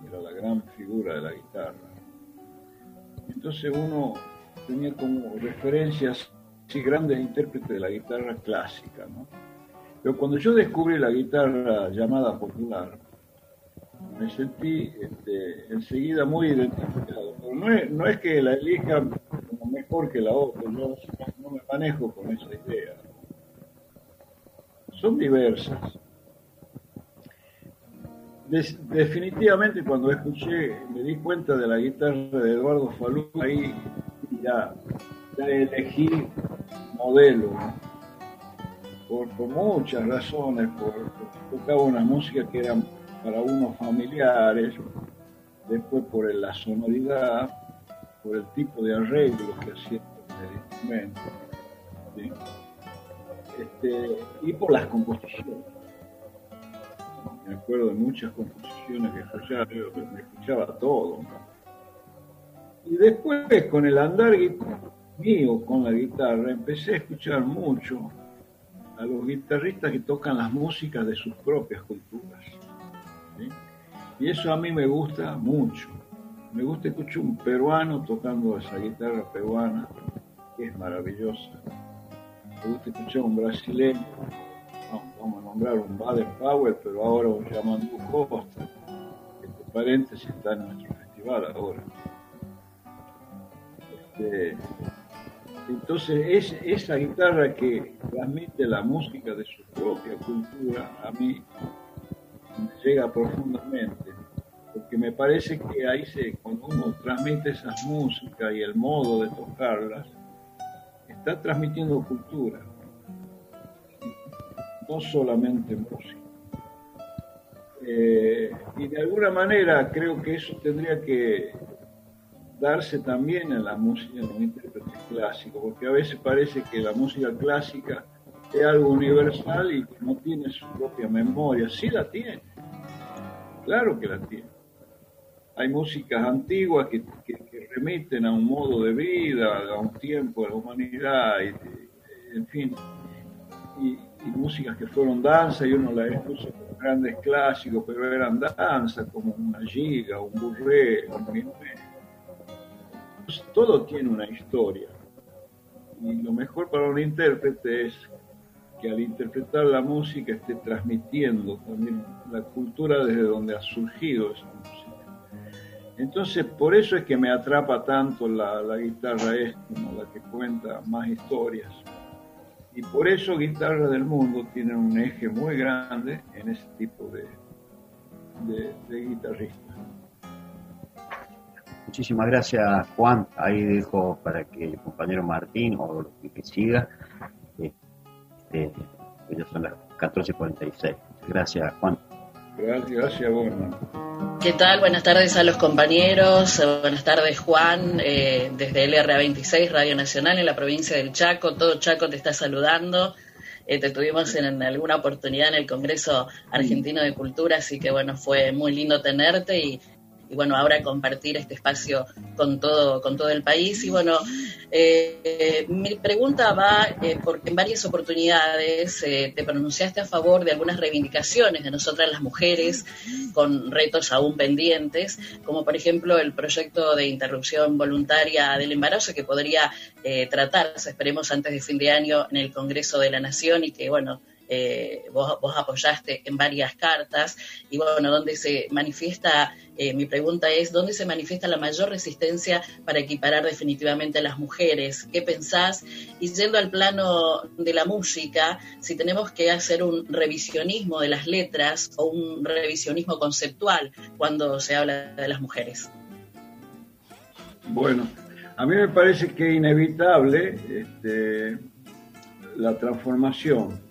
[SPEAKER 3] era la gran figura de la guitarra. Entonces uno tenía como referencias sí, grandes intérpretes de la guitarra clásica, ¿no? Pero cuando yo descubrí la guitarra llamada popular, me sentí este, enseguida muy identificado. no, es, que la elija como mejor que la otra, no me manejo con esa idea. Son diversas. definitivamente cuando escuché, me di cuenta de la guitarra de Eduardo Falú, ahí ya, ya elegí modelo por, muchas razones, por, tocaba una música que era para unos familiares, después por la sonoridad, por el tipo de arreglo que hacía este, y por las composiciones. Me acuerdo de muchas composiciones que escuchaba, me escuchaba todo. Y después, con el andar mío con la guitarra, empecé a escuchar mucho a los guitarristas que tocan las músicas de sus propias culturas. Y eso a mí me gusta mucho. Me gusta escuchar un peruano tocando esa guitarra peruana, que es maravillosa. Me gusta escuchar un brasileño, vamos a nombrar un Baden Powell, pero ahora un Yamandu Costa, entre paréntesis está en nuestro festival ahora. Este, entonces, es, esa guitarra que transmite la música de su propia cultura, a mí me llega profundamente, porque me parece que ahí se, cuando uno transmite esas músicas y el modo de tocarlas, está transmitiendo cultura, no solamente música. Eh, y de alguna manera creo que eso tendría que darse también en la música, en los intérpretes clásicos, porque a veces parece que la música clásica es algo universal y que no tiene su propia memoria. Sí la tiene, claro que la tiene. Hay músicas antiguas que, remiten a un modo de vida, a un tiempo de la humanidad, en fin, y, músicas que fueron danza y uno las escucha como grandes clásicos, pero eran danza, como una giga, un burré, un minué todo tiene una historia. Y lo mejor para un intérprete es que al interpretar la música esté transmitiendo también la cultura desde donde ha surgido esa música. Entonces, por eso es que me atrapa tanto la, guitarra esta, la que cuenta más historias. Y por eso Guitarra del Mundo tiene un eje muy grande en ese tipo de, de, de guitarristas.
[SPEAKER 10] Muchísimas gracias, Juan. Ahí dejo para que el compañero Martín o lo que siga. Este, ellos son las 14.46. Gracias, Juan.
[SPEAKER 3] Gracias, gracias,
[SPEAKER 12] ¿Qué tal? Buenas tardes a los compañeros. Buenas tardes, Juan, eh, desde LRA26, Radio Nacional, en la provincia del Chaco. Todo Chaco te está saludando. Eh, te tuvimos en, alguna oportunidad en el Congreso Argentino de Cultura, así que bueno, fue muy lindo tenerte y, y bueno, ahora compartir este espacio con todo, con todo el país. Y bueno, eh, mi pregunta va eh, porque en varias oportunidades eh, te pronunciaste a favor de algunas reivindicaciones de nosotras las mujeres con retos aún pendientes, como por ejemplo el proyecto de interrupción voluntaria del embarazo que podría tratarse, esperemos, antes de fin de año en el Congreso de la Nación y que, bueno, eh, vos, vos, apoyaste en varias cartas, y bueno, donde se manifiesta, eh, mi pregunta es, ¿dónde se manifiesta la mayor resistencia para equiparar definitivamente a las mujeres? ¿Qué pensás? Y yendo al plano de la música, si tenemos que hacer un revisionismo de las letras o un revisionismo conceptual cuando se habla de las mujeres.
[SPEAKER 3] Bueno, a mí me parece que es inevitable este, la transformación,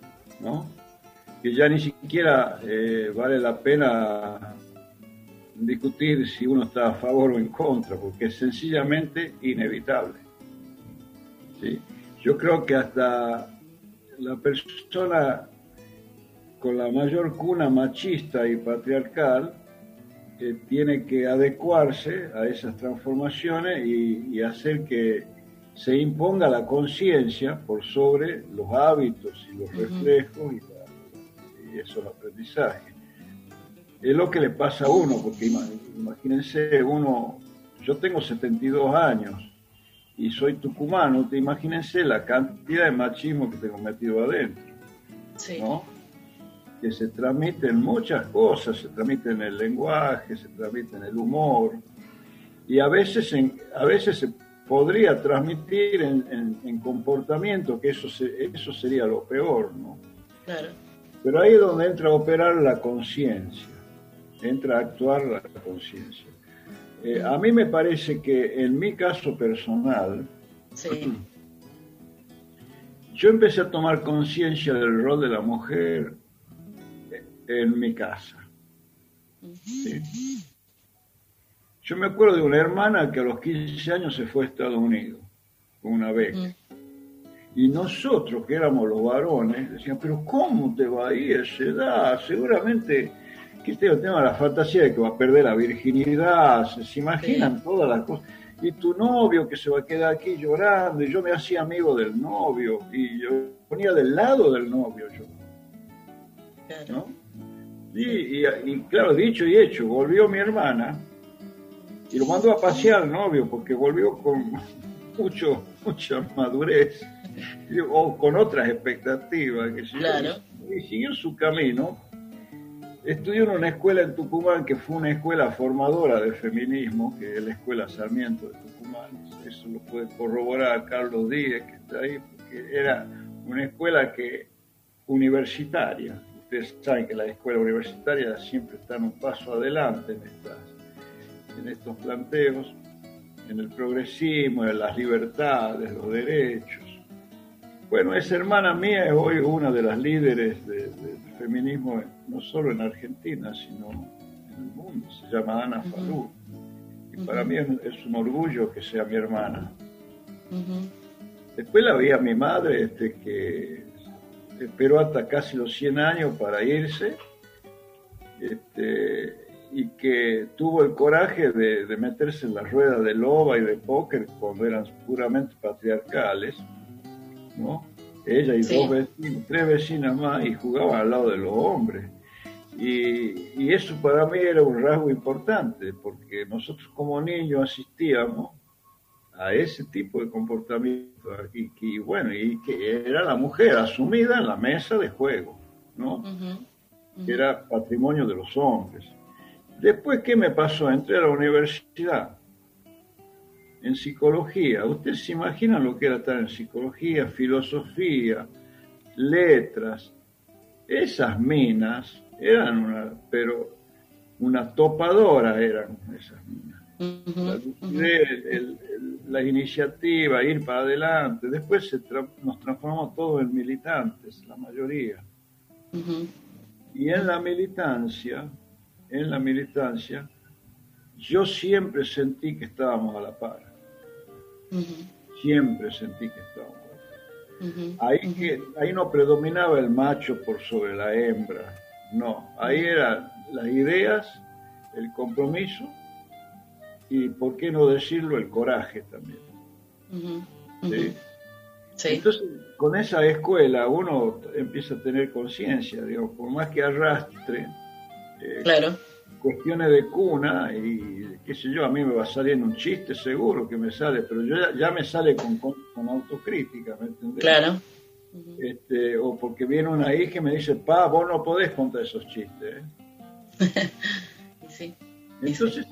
[SPEAKER 3] Que ya ni siquiera eh, vale la pena discutir si uno está a favor o en contra, porque es sencillamente inevitable. Yo creo que hasta la persona con la mayor cuna machista y patriarcal tiene que adecuarse a esas transformaciones y, hacer que se imponga la conciencia por sobre los hábitos y los reflejos y, esos aprendizajes. Es lo que le pasa a uno, porque imagínense, uno, yo tengo 72 años y soy tucumano, te imagínense la cantidad de machismo que tengo metido adentro. Sí. ¿no? que se transmiten muchas cosas, se transmiten en el lenguaje, se transmiten en el humor, y a veces, en, a veces se podría transmitir en, comportamiento, que eso, eso sería lo peor, ¿no? Claro. Pero ahí es donde entra a operar la conciencia, entra a actuar la conciencia. Eh, a mí me parece que en mi caso personal, yo empecé a tomar conciencia del rol de la mujer en mi casa. Yo me acuerdo de una hermana que a los 15 años se fue a Estados Unidos con una beca. Y nosotros, que éramos los varones, decíamos, pero ¿cómo te va a ir a esa edad? Seguramente que este el tema de la fantasía de que va a perder la virginidad, se, imaginan todas las cosas. Y tu novio que se va a quedar aquí llorando, y yo me hacía amigo del novio, y yo ponía del lado del novio yo. ¿No? Y, y, claro, dicho y hecho, volvió mi hermana y lo mandó a pasear al novio porque volvió con mucho, mucha madurez o con otras expectativas. Que Y siguió su camino. Estudió en una escuela en Tucumán que fue una escuela formadora de feminismo, que es la Escuela Sarmiento de Tucumán. Eso lo puede corroborar Carlos Díez, que está ahí, porque era una escuela que universitaria, ustedes saben que las escuelas universitarias siempre están un paso adelante en, estas, en estos planteos, en el progresismo, en las libertades, los derechos. Bueno, esa hermana mía es hoy una de las líderes del feminismo, no solo en Argentina, sino en el mundo. Se llama Ana Falú. Y para mí es, un orgullo que sea mi hermana. Después la vi a mi madre, este, que esperó hasta casi los 100 años para irse este, y que tuvo el coraje de, meterse en las ruedas de loba y de póker cuando eran puramente patriarcales, ¿no? Ella y dos vecinos, tres vecinas más y jugaban al lado de los hombres. Y, y, eso para mí era un rasgo importante, porque nosotros como niños asistíamos a ese tipo de comportamiento y, bueno, y que era la mujer asumida en la mesa de juego, ¿no? Que era patrimonio de los hombres. Después, ¿qué me pasó? Entré a la universidad en psicología. Ustedes se imaginan lo que era estar en psicología, filosofía, letras. Esas minas eran una, pero una topadora eran esas minas la, iniciativa, ir para adelante. Después se nos transformamos todos en militantes, la mayoría. Y en la militancia, en la militancia, yo siempre sentí que estábamos a la par. Siempre sentí que estábamos a la par. Ahí, que, ahí no predominaba el macho por sobre la hembra. No, ahí eran las ideas, el compromiso y, ¿por qué no decirlo?, el coraje también. Entonces, con esa escuela uno empieza a tener conciencia, digamos, por más que arrastre eh, cuestiones de cuna y qué sé yo, a mí me va a salir en un chiste seguro que me sale, pero yo ya, me sale con, con, autocrítica, ¿me entendés?
[SPEAKER 12] Claro.
[SPEAKER 3] este, o porque viene una hija y me dice, pa, vos no podés contar esos chistes. ¿eh?
[SPEAKER 12] sí.
[SPEAKER 3] Entonces,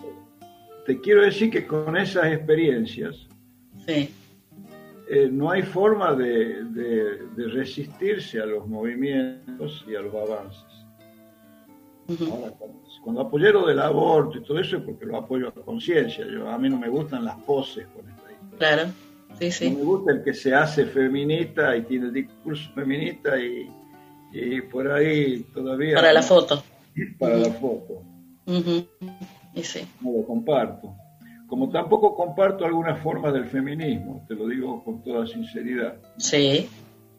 [SPEAKER 3] te quiero decir que con esas experiencias,
[SPEAKER 12] sí.
[SPEAKER 3] Eh, no hay forma de, de, resistirse a los movimientos y a los avances. Ahora, cuando, apoyé lo del aborto y todo eso es porque lo apoyo a conciencia. A mí no me gustan las poses con esta historia.
[SPEAKER 12] Claro, sí, sí.
[SPEAKER 3] No me gusta el que se hace feminista y tiene el discurso feminista y, y por ahí todavía...
[SPEAKER 12] Para la foto.
[SPEAKER 3] Para la foto.
[SPEAKER 12] y sí.
[SPEAKER 3] No lo comparto. Como tampoco comparto algunas formas del feminismo, te lo digo con toda sinceridad.
[SPEAKER 12] Sí,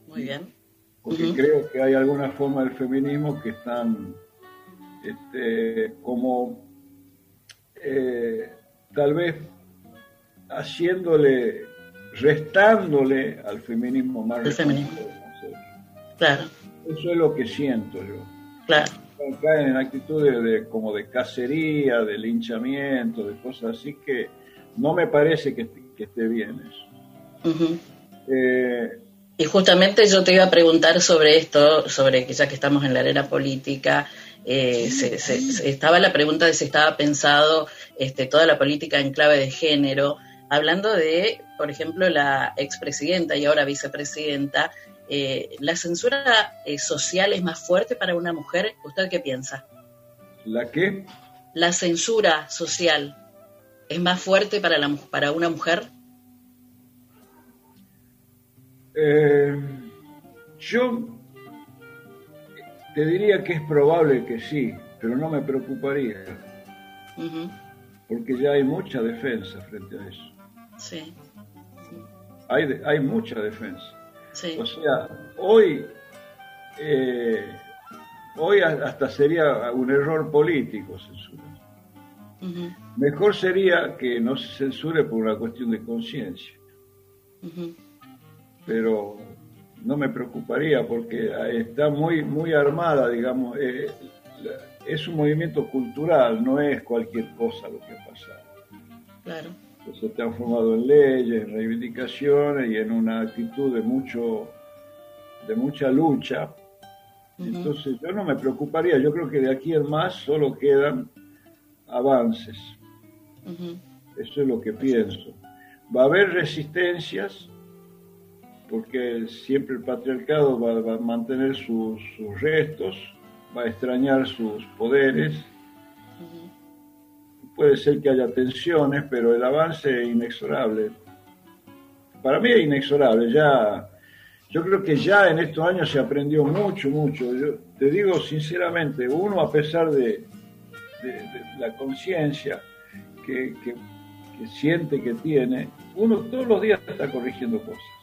[SPEAKER 12] muy bien.
[SPEAKER 3] Porque creo que hay algunas formas del feminismo que están este, como eh, tal vez haciéndole, restándole al feminismo más.
[SPEAKER 12] El feminismo. Claro.
[SPEAKER 3] Eso es lo que siento yo.
[SPEAKER 12] Claro
[SPEAKER 3] caen en actitudes de, como de cacería, de linchamiento, de cosas así que no me parece que, esté bien eso.
[SPEAKER 12] Eh, y justamente yo te iba a preguntar sobre esto, sobre que ya que estamos en la arena política, eh, se, estaba la pregunta de si estaba pensado este, toda la política en clave de género, hablando de, por ejemplo, la expresidenta y ahora vicepresidenta, eh, ¿la censura eh, social es más fuerte para una mujer? ¿Usted qué piensa?
[SPEAKER 3] ¿La qué?
[SPEAKER 12] La censura social es más fuerte para, la, para una mujer.
[SPEAKER 3] Yo te diría que es probable que sí, pero no me preocuparía. Porque ya hay mucha defensa frente a eso.
[SPEAKER 12] Sí.
[SPEAKER 3] Hay, hay mucha defensa. O sea, hoy, eh, hoy hasta sería un error político censurar. Mejor sería que no se censure por una cuestión de conciencia. Pero no me preocuparía porque está muy, muy armada, digamos. Eh, es un movimiento cultural, no es cualquier cosa lo que ha pasado.
[SPEAKER 12] Claro
[SPEAKER 3] se ha transformado en leyes, en reivindicaciones y en una actitud de mucho de mucha lucha. Entonces yo no me preocuparía, yo creo que de aquí en más solo quedan avances. Eso es lo que pienso. Va a haber resistencias, porque siempre el patriarcado va, a mantener sus, sus, restos, va a extrañar sus poderes, puede ser que haya tensiones, pero el avance es inexorable. Para mí es inexorable, ya, yo creo que ya en estos años se aprendió mucho, mucho. Yo te digo sinceramente, uno a pesar de, la conciencia que, siente que tiene, uno todos los días está corrigiendo cosas.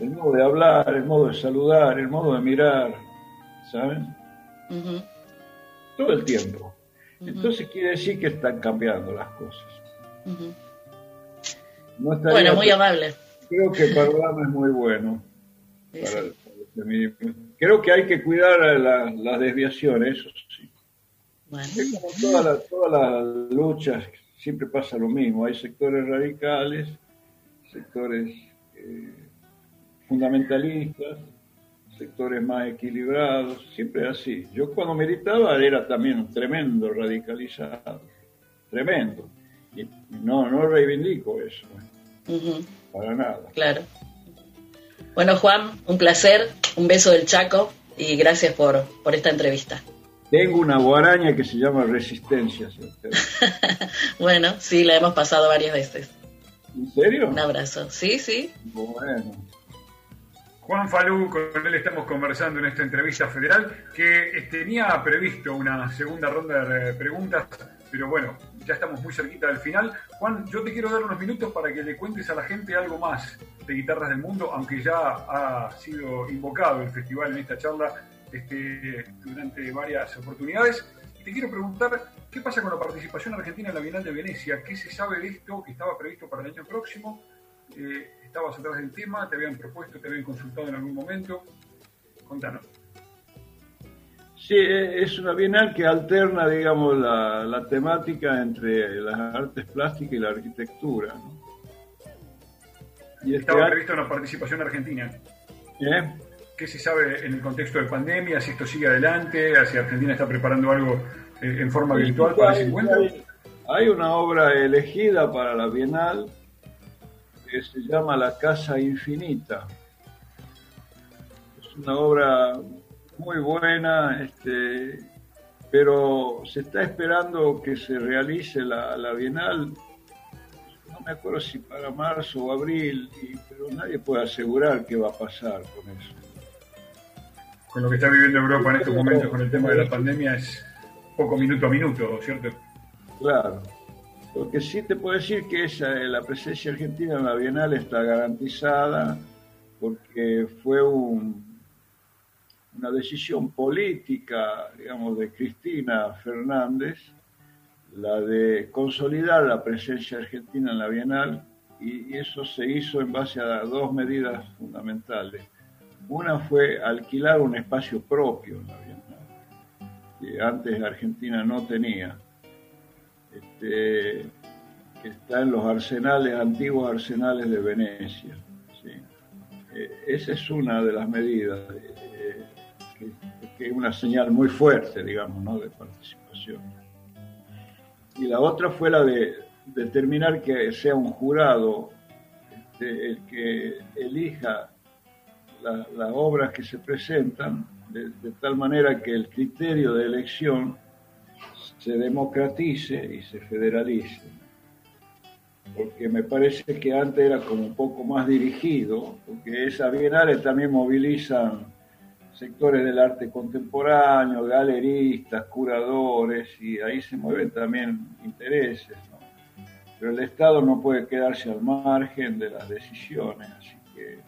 [SPEAKER 3] El modo de hablar, el modo de saludar, el modo de mirar, ¿saben? Todo el tiempo. Entonces quiere decir que están cambiando las cosas.
[SPEAKER 12] bueno, muy amable.
[SPEAKER 3] Creo que el programa es muy bueno. creo que hay que cuidar las desviaciones, eso sí. Es como todas las luchas, siempre pasa lo mismo. Hay sectores radicales, sectores eh, fundamentalistas, sectores más equilibrados, siempre así. Yo cuando militaba era también un tremendo radicalizado, tremendo. Y no, no reivindico eso, ¿eh? para nada.
[SPEAKER 12] Claro. Bueno, Juan, un placer, un beso del Chaco y gracias por, por esta entrevista.
[SPEAKER 3] Tengo una guaraña que se llama Resistencia.
[SPEAKER 12] bueno, sí, la hemos pasado varias veces.
[SPEAKER 3] ¿En serio?
[SPEAKER 12] Un abrazo. Sí, sí.
[SPEAKER 3] Bueno.
[SPEAKER 1] Juan Falú, con él estamos conversando en esta entrevista federal, que tenía previsto una segunda ronda de preguntas, pero bueno, ya estamos muy cerquita del final. Juan, yo te quiero dar unos minutos para que le cuentes a la gente algo más de Guitarras del Mundo, aunque ya ha sido invocado el festival en esta charla este, durante varias oportunidades. Te quiero preguntar, ¿qué pasa con la participación argentina en la Bienal de Venecia? ¿Qué se sabe de esto que estaba previsto para el año próximo? Eh, estabas atrás del tema, te habían propuesto, te habían consultado en algún momento. Contanos.
[SPEAKER 3] Sí, e, es una bienal que alterna, digamos, la, temática entre las artes plásticas y la arquitectura.
[SPEAKER 1] Y este Estaba previsto una participación argentina. ¿Eh? ¿Qué se sabe en el contexto de pandemia? Si esto sigue adelante, si Argentina está preparando algo en forma virtual para ese encuentro.
[SPEAKER 3] Hay una obra elegida para la Bienal que se llama La Casa Infinita. Es una obra muy buena, este, pero se está esperando que se realice la, la Bienal no me acuerdo si para marzo o abril, pero nadie puede asegurar qué va a pasar con eso.
[SPEAKER 1] Con lo que está viviendo Europa en estos momentos con el tema de la pandemia es poco minuto a minuto, ¿cierto?
[SPEAKER 3] Claro. Lo que sí te puedo decir que esa, la presencia argentina en la Bienal está garantizada porque fue un, una decisión política, digamos, de Cristina Fernández, la de consolidar la presencia argentina en la Bienal y, eso se hizo en base a dos medidas fundamentales. Una fue alquilar un espacio propio en la Bienal, que antes Argentina no tenía, este, que está en los arsenales, antiguos arsenales de Venecia. Eh, esa es una de las medidas, eh, que, es una señal muy fuerte, digamos, ¿no? de participación y la otra fue la de determinar que sea un jurado este, el que elija las obras que se presentan de, tal manera que el criterio de elección se democratice y se federalice. Porque me parece que antes era como un poco más dirigido, porque esas bienales también movilizan sectores del arte contemporáneo, galeristas, curadores, y ahí se mueven también intereses. Pero el Estado no puede quedarse al margen de las decisiones, así que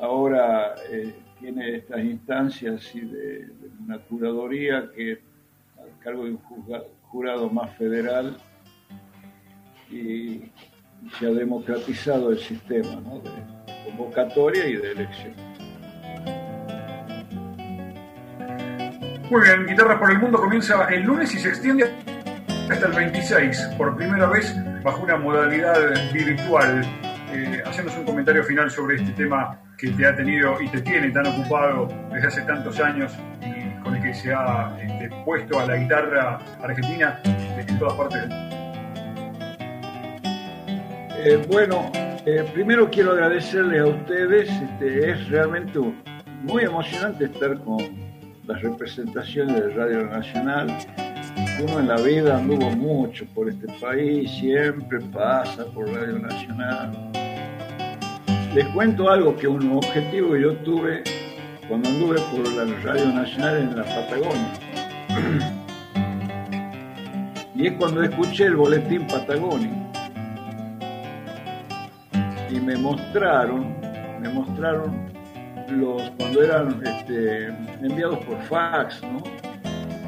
[SPEAKER 3] ahora eh, tiene estas instancias de, una curaduría que al cargo de un jurado más federal y, se ha democratizado el sistema de convocatoria y de elección.
[SPEAKER 1] Muy bien, Guitarras por el Mundo comienza el lunes y se extiende hasta el 26, por primera vez bajo una modalidad virtual. Eh, hacernos un comentario final sobre este tema que te ha tenido y te tiene tan ocupado desde hace tantos años y con el que se ha este, puesto a la guitarra argentina en todas partes del mundo.
[SPEAKER 3] Eh, bueno, eh, primero quiero agradecerles a ustedes, este, es realmente muy emocionante estar con, las representaciones de Radio Nacional. Uno en la vida anduvo mucho por este país, siempre pasa por Radio Nacional. Les cuento algo que un objetivo yo tuve cuando anduve por la Radio Nacional en la Patagonia. Y es cuando escuché el boletín patagónico. Y me mostraron, me mostraron los cuando eran este, enviados por fax, ¿no?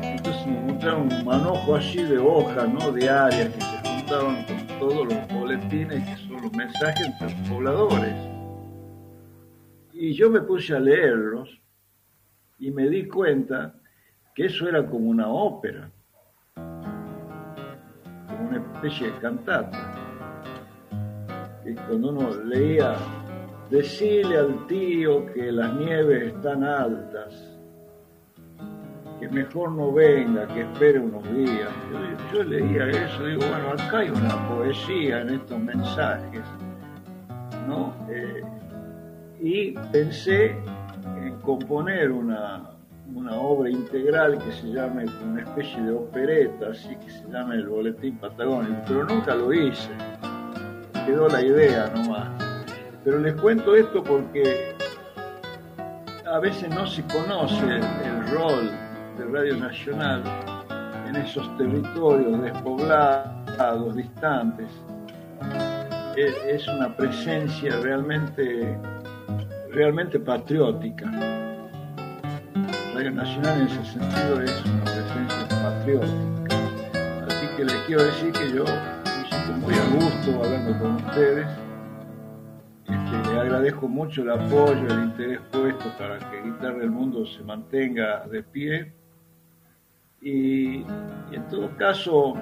[SPEAKER 3] Entonces me mostraron un manojo así de hojas, ¿no? Diarias que se juntaban con todos los boletines que son los mensajes entre los pobladores. Y yo me puse a leerlos y me di cuenta que eso era como una ópera, como una especie de cantata. Y cuando uno leía Decile al tío que las nieves están altas, que mejor no venga, que espere unos días. Yo, leía eso, digo, bueno, acá hay una poesía en estos mensajes, ¿no? Eh, y pensé en componer una, una obra integral que se llame, una especie de opereta, así que se llame el Boletín Patagónico, pero nunca lo hice. Quedó la idea nomás. Pero les cuento esto porque a veces no se conoce el rol de Radio Nacional en esos territorios despoblados, distantes. Es una presencia realmente, realmente patriótica. Radio Nacional en ese sentido es una presencia patriótica. Así que les quiero decir que yo me siento muy a gusto hablando con ustedes le agradezco mucho el apoyo, el interés puesto para que Guitarra del Mundo se mantenga de pie. Y, en todo caso,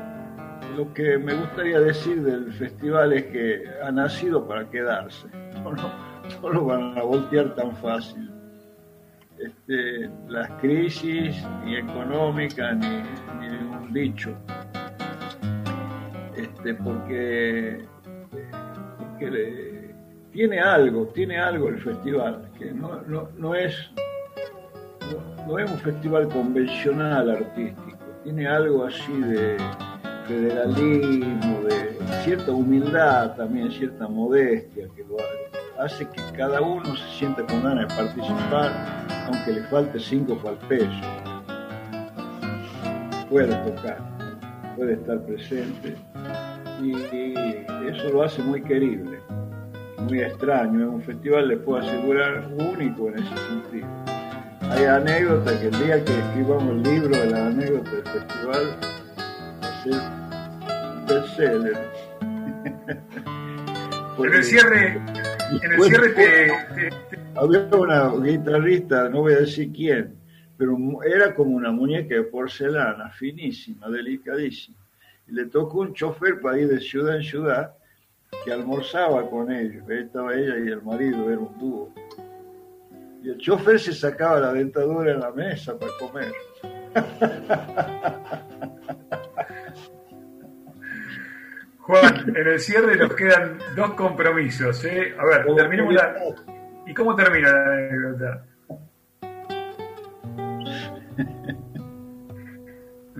[SPEAKER 3] lo que me gustaría decir del festival es que ha nacido para quedarse. lo van a voltear tan fácil. Este, las crisis, ni económicas, ni, ni un dicho. Este, porque, tiene algo, tiene algo el festival, que no, no, no es, no, es un festival convencional artístico, tiene algo así de federalismo, de cierta humildad también, cierta modestia que lo hace que cada uno se sienta con ganas de participar, aunque le falte cinco para. Puede tocar, puede estar presente y eso lo hace muy querible, muy extraño. Es un festival, les puedo asegurar, único en ese sentido. Hay anécdotas que el día que escribamos el libro de las anécdotas del festival va a ser un bestseller.
[SPEAKER 1] en el cierre, en el cierre te,
[SPEAKER 3] Había una guitarrista, no voy a decir quién, pero era como una muñeca de porcelana, finísima, delicadísima le tocó un chofer para ir de ciudad en ciudad que almorzaba con ellos. estaba ella y el marido, era un dúo. Y el chofer se sacaba la dentadura en la mesa para comer.
[SPEAKER 1] Juan, en el cierre nos quedan dos compromisos. ¿eh? A ver, terminemos la... ¿Y cómo termina la anécdota?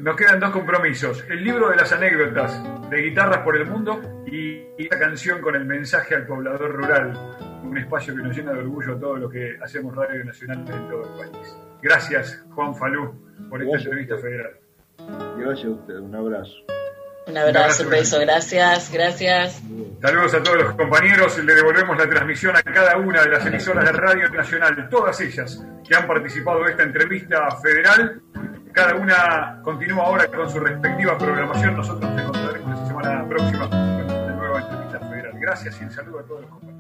[SPEAKER 1] nos quedan dos compromisos. El libro de las anécdotas de Guitarras por el Mundo y esta canción con el mensaje al poblador rural, un espacio que nos llena de orgullo todo lo que hacemos Radio Nacional en todo el país. Gracias, Juan Falú, por esta entrevista federal.
[SPEAKER 3] Gracias a usted, un abrazo.
[SPEAKER 12] Un abrazo, beso, gracias, gracias.
[SPEAKER 1] Saludos a todos los compañeros, le devolvemos la transmisión a cada una de las emisoras de Radio Nacional, todas ellas que han participado de esta entrevista federal cada una continúa ahora con su respectiva programación. Nosotros nos encontraremos la semana próxima con una nueva entrevista federal. Gracias y un saludo a todos los compañeros.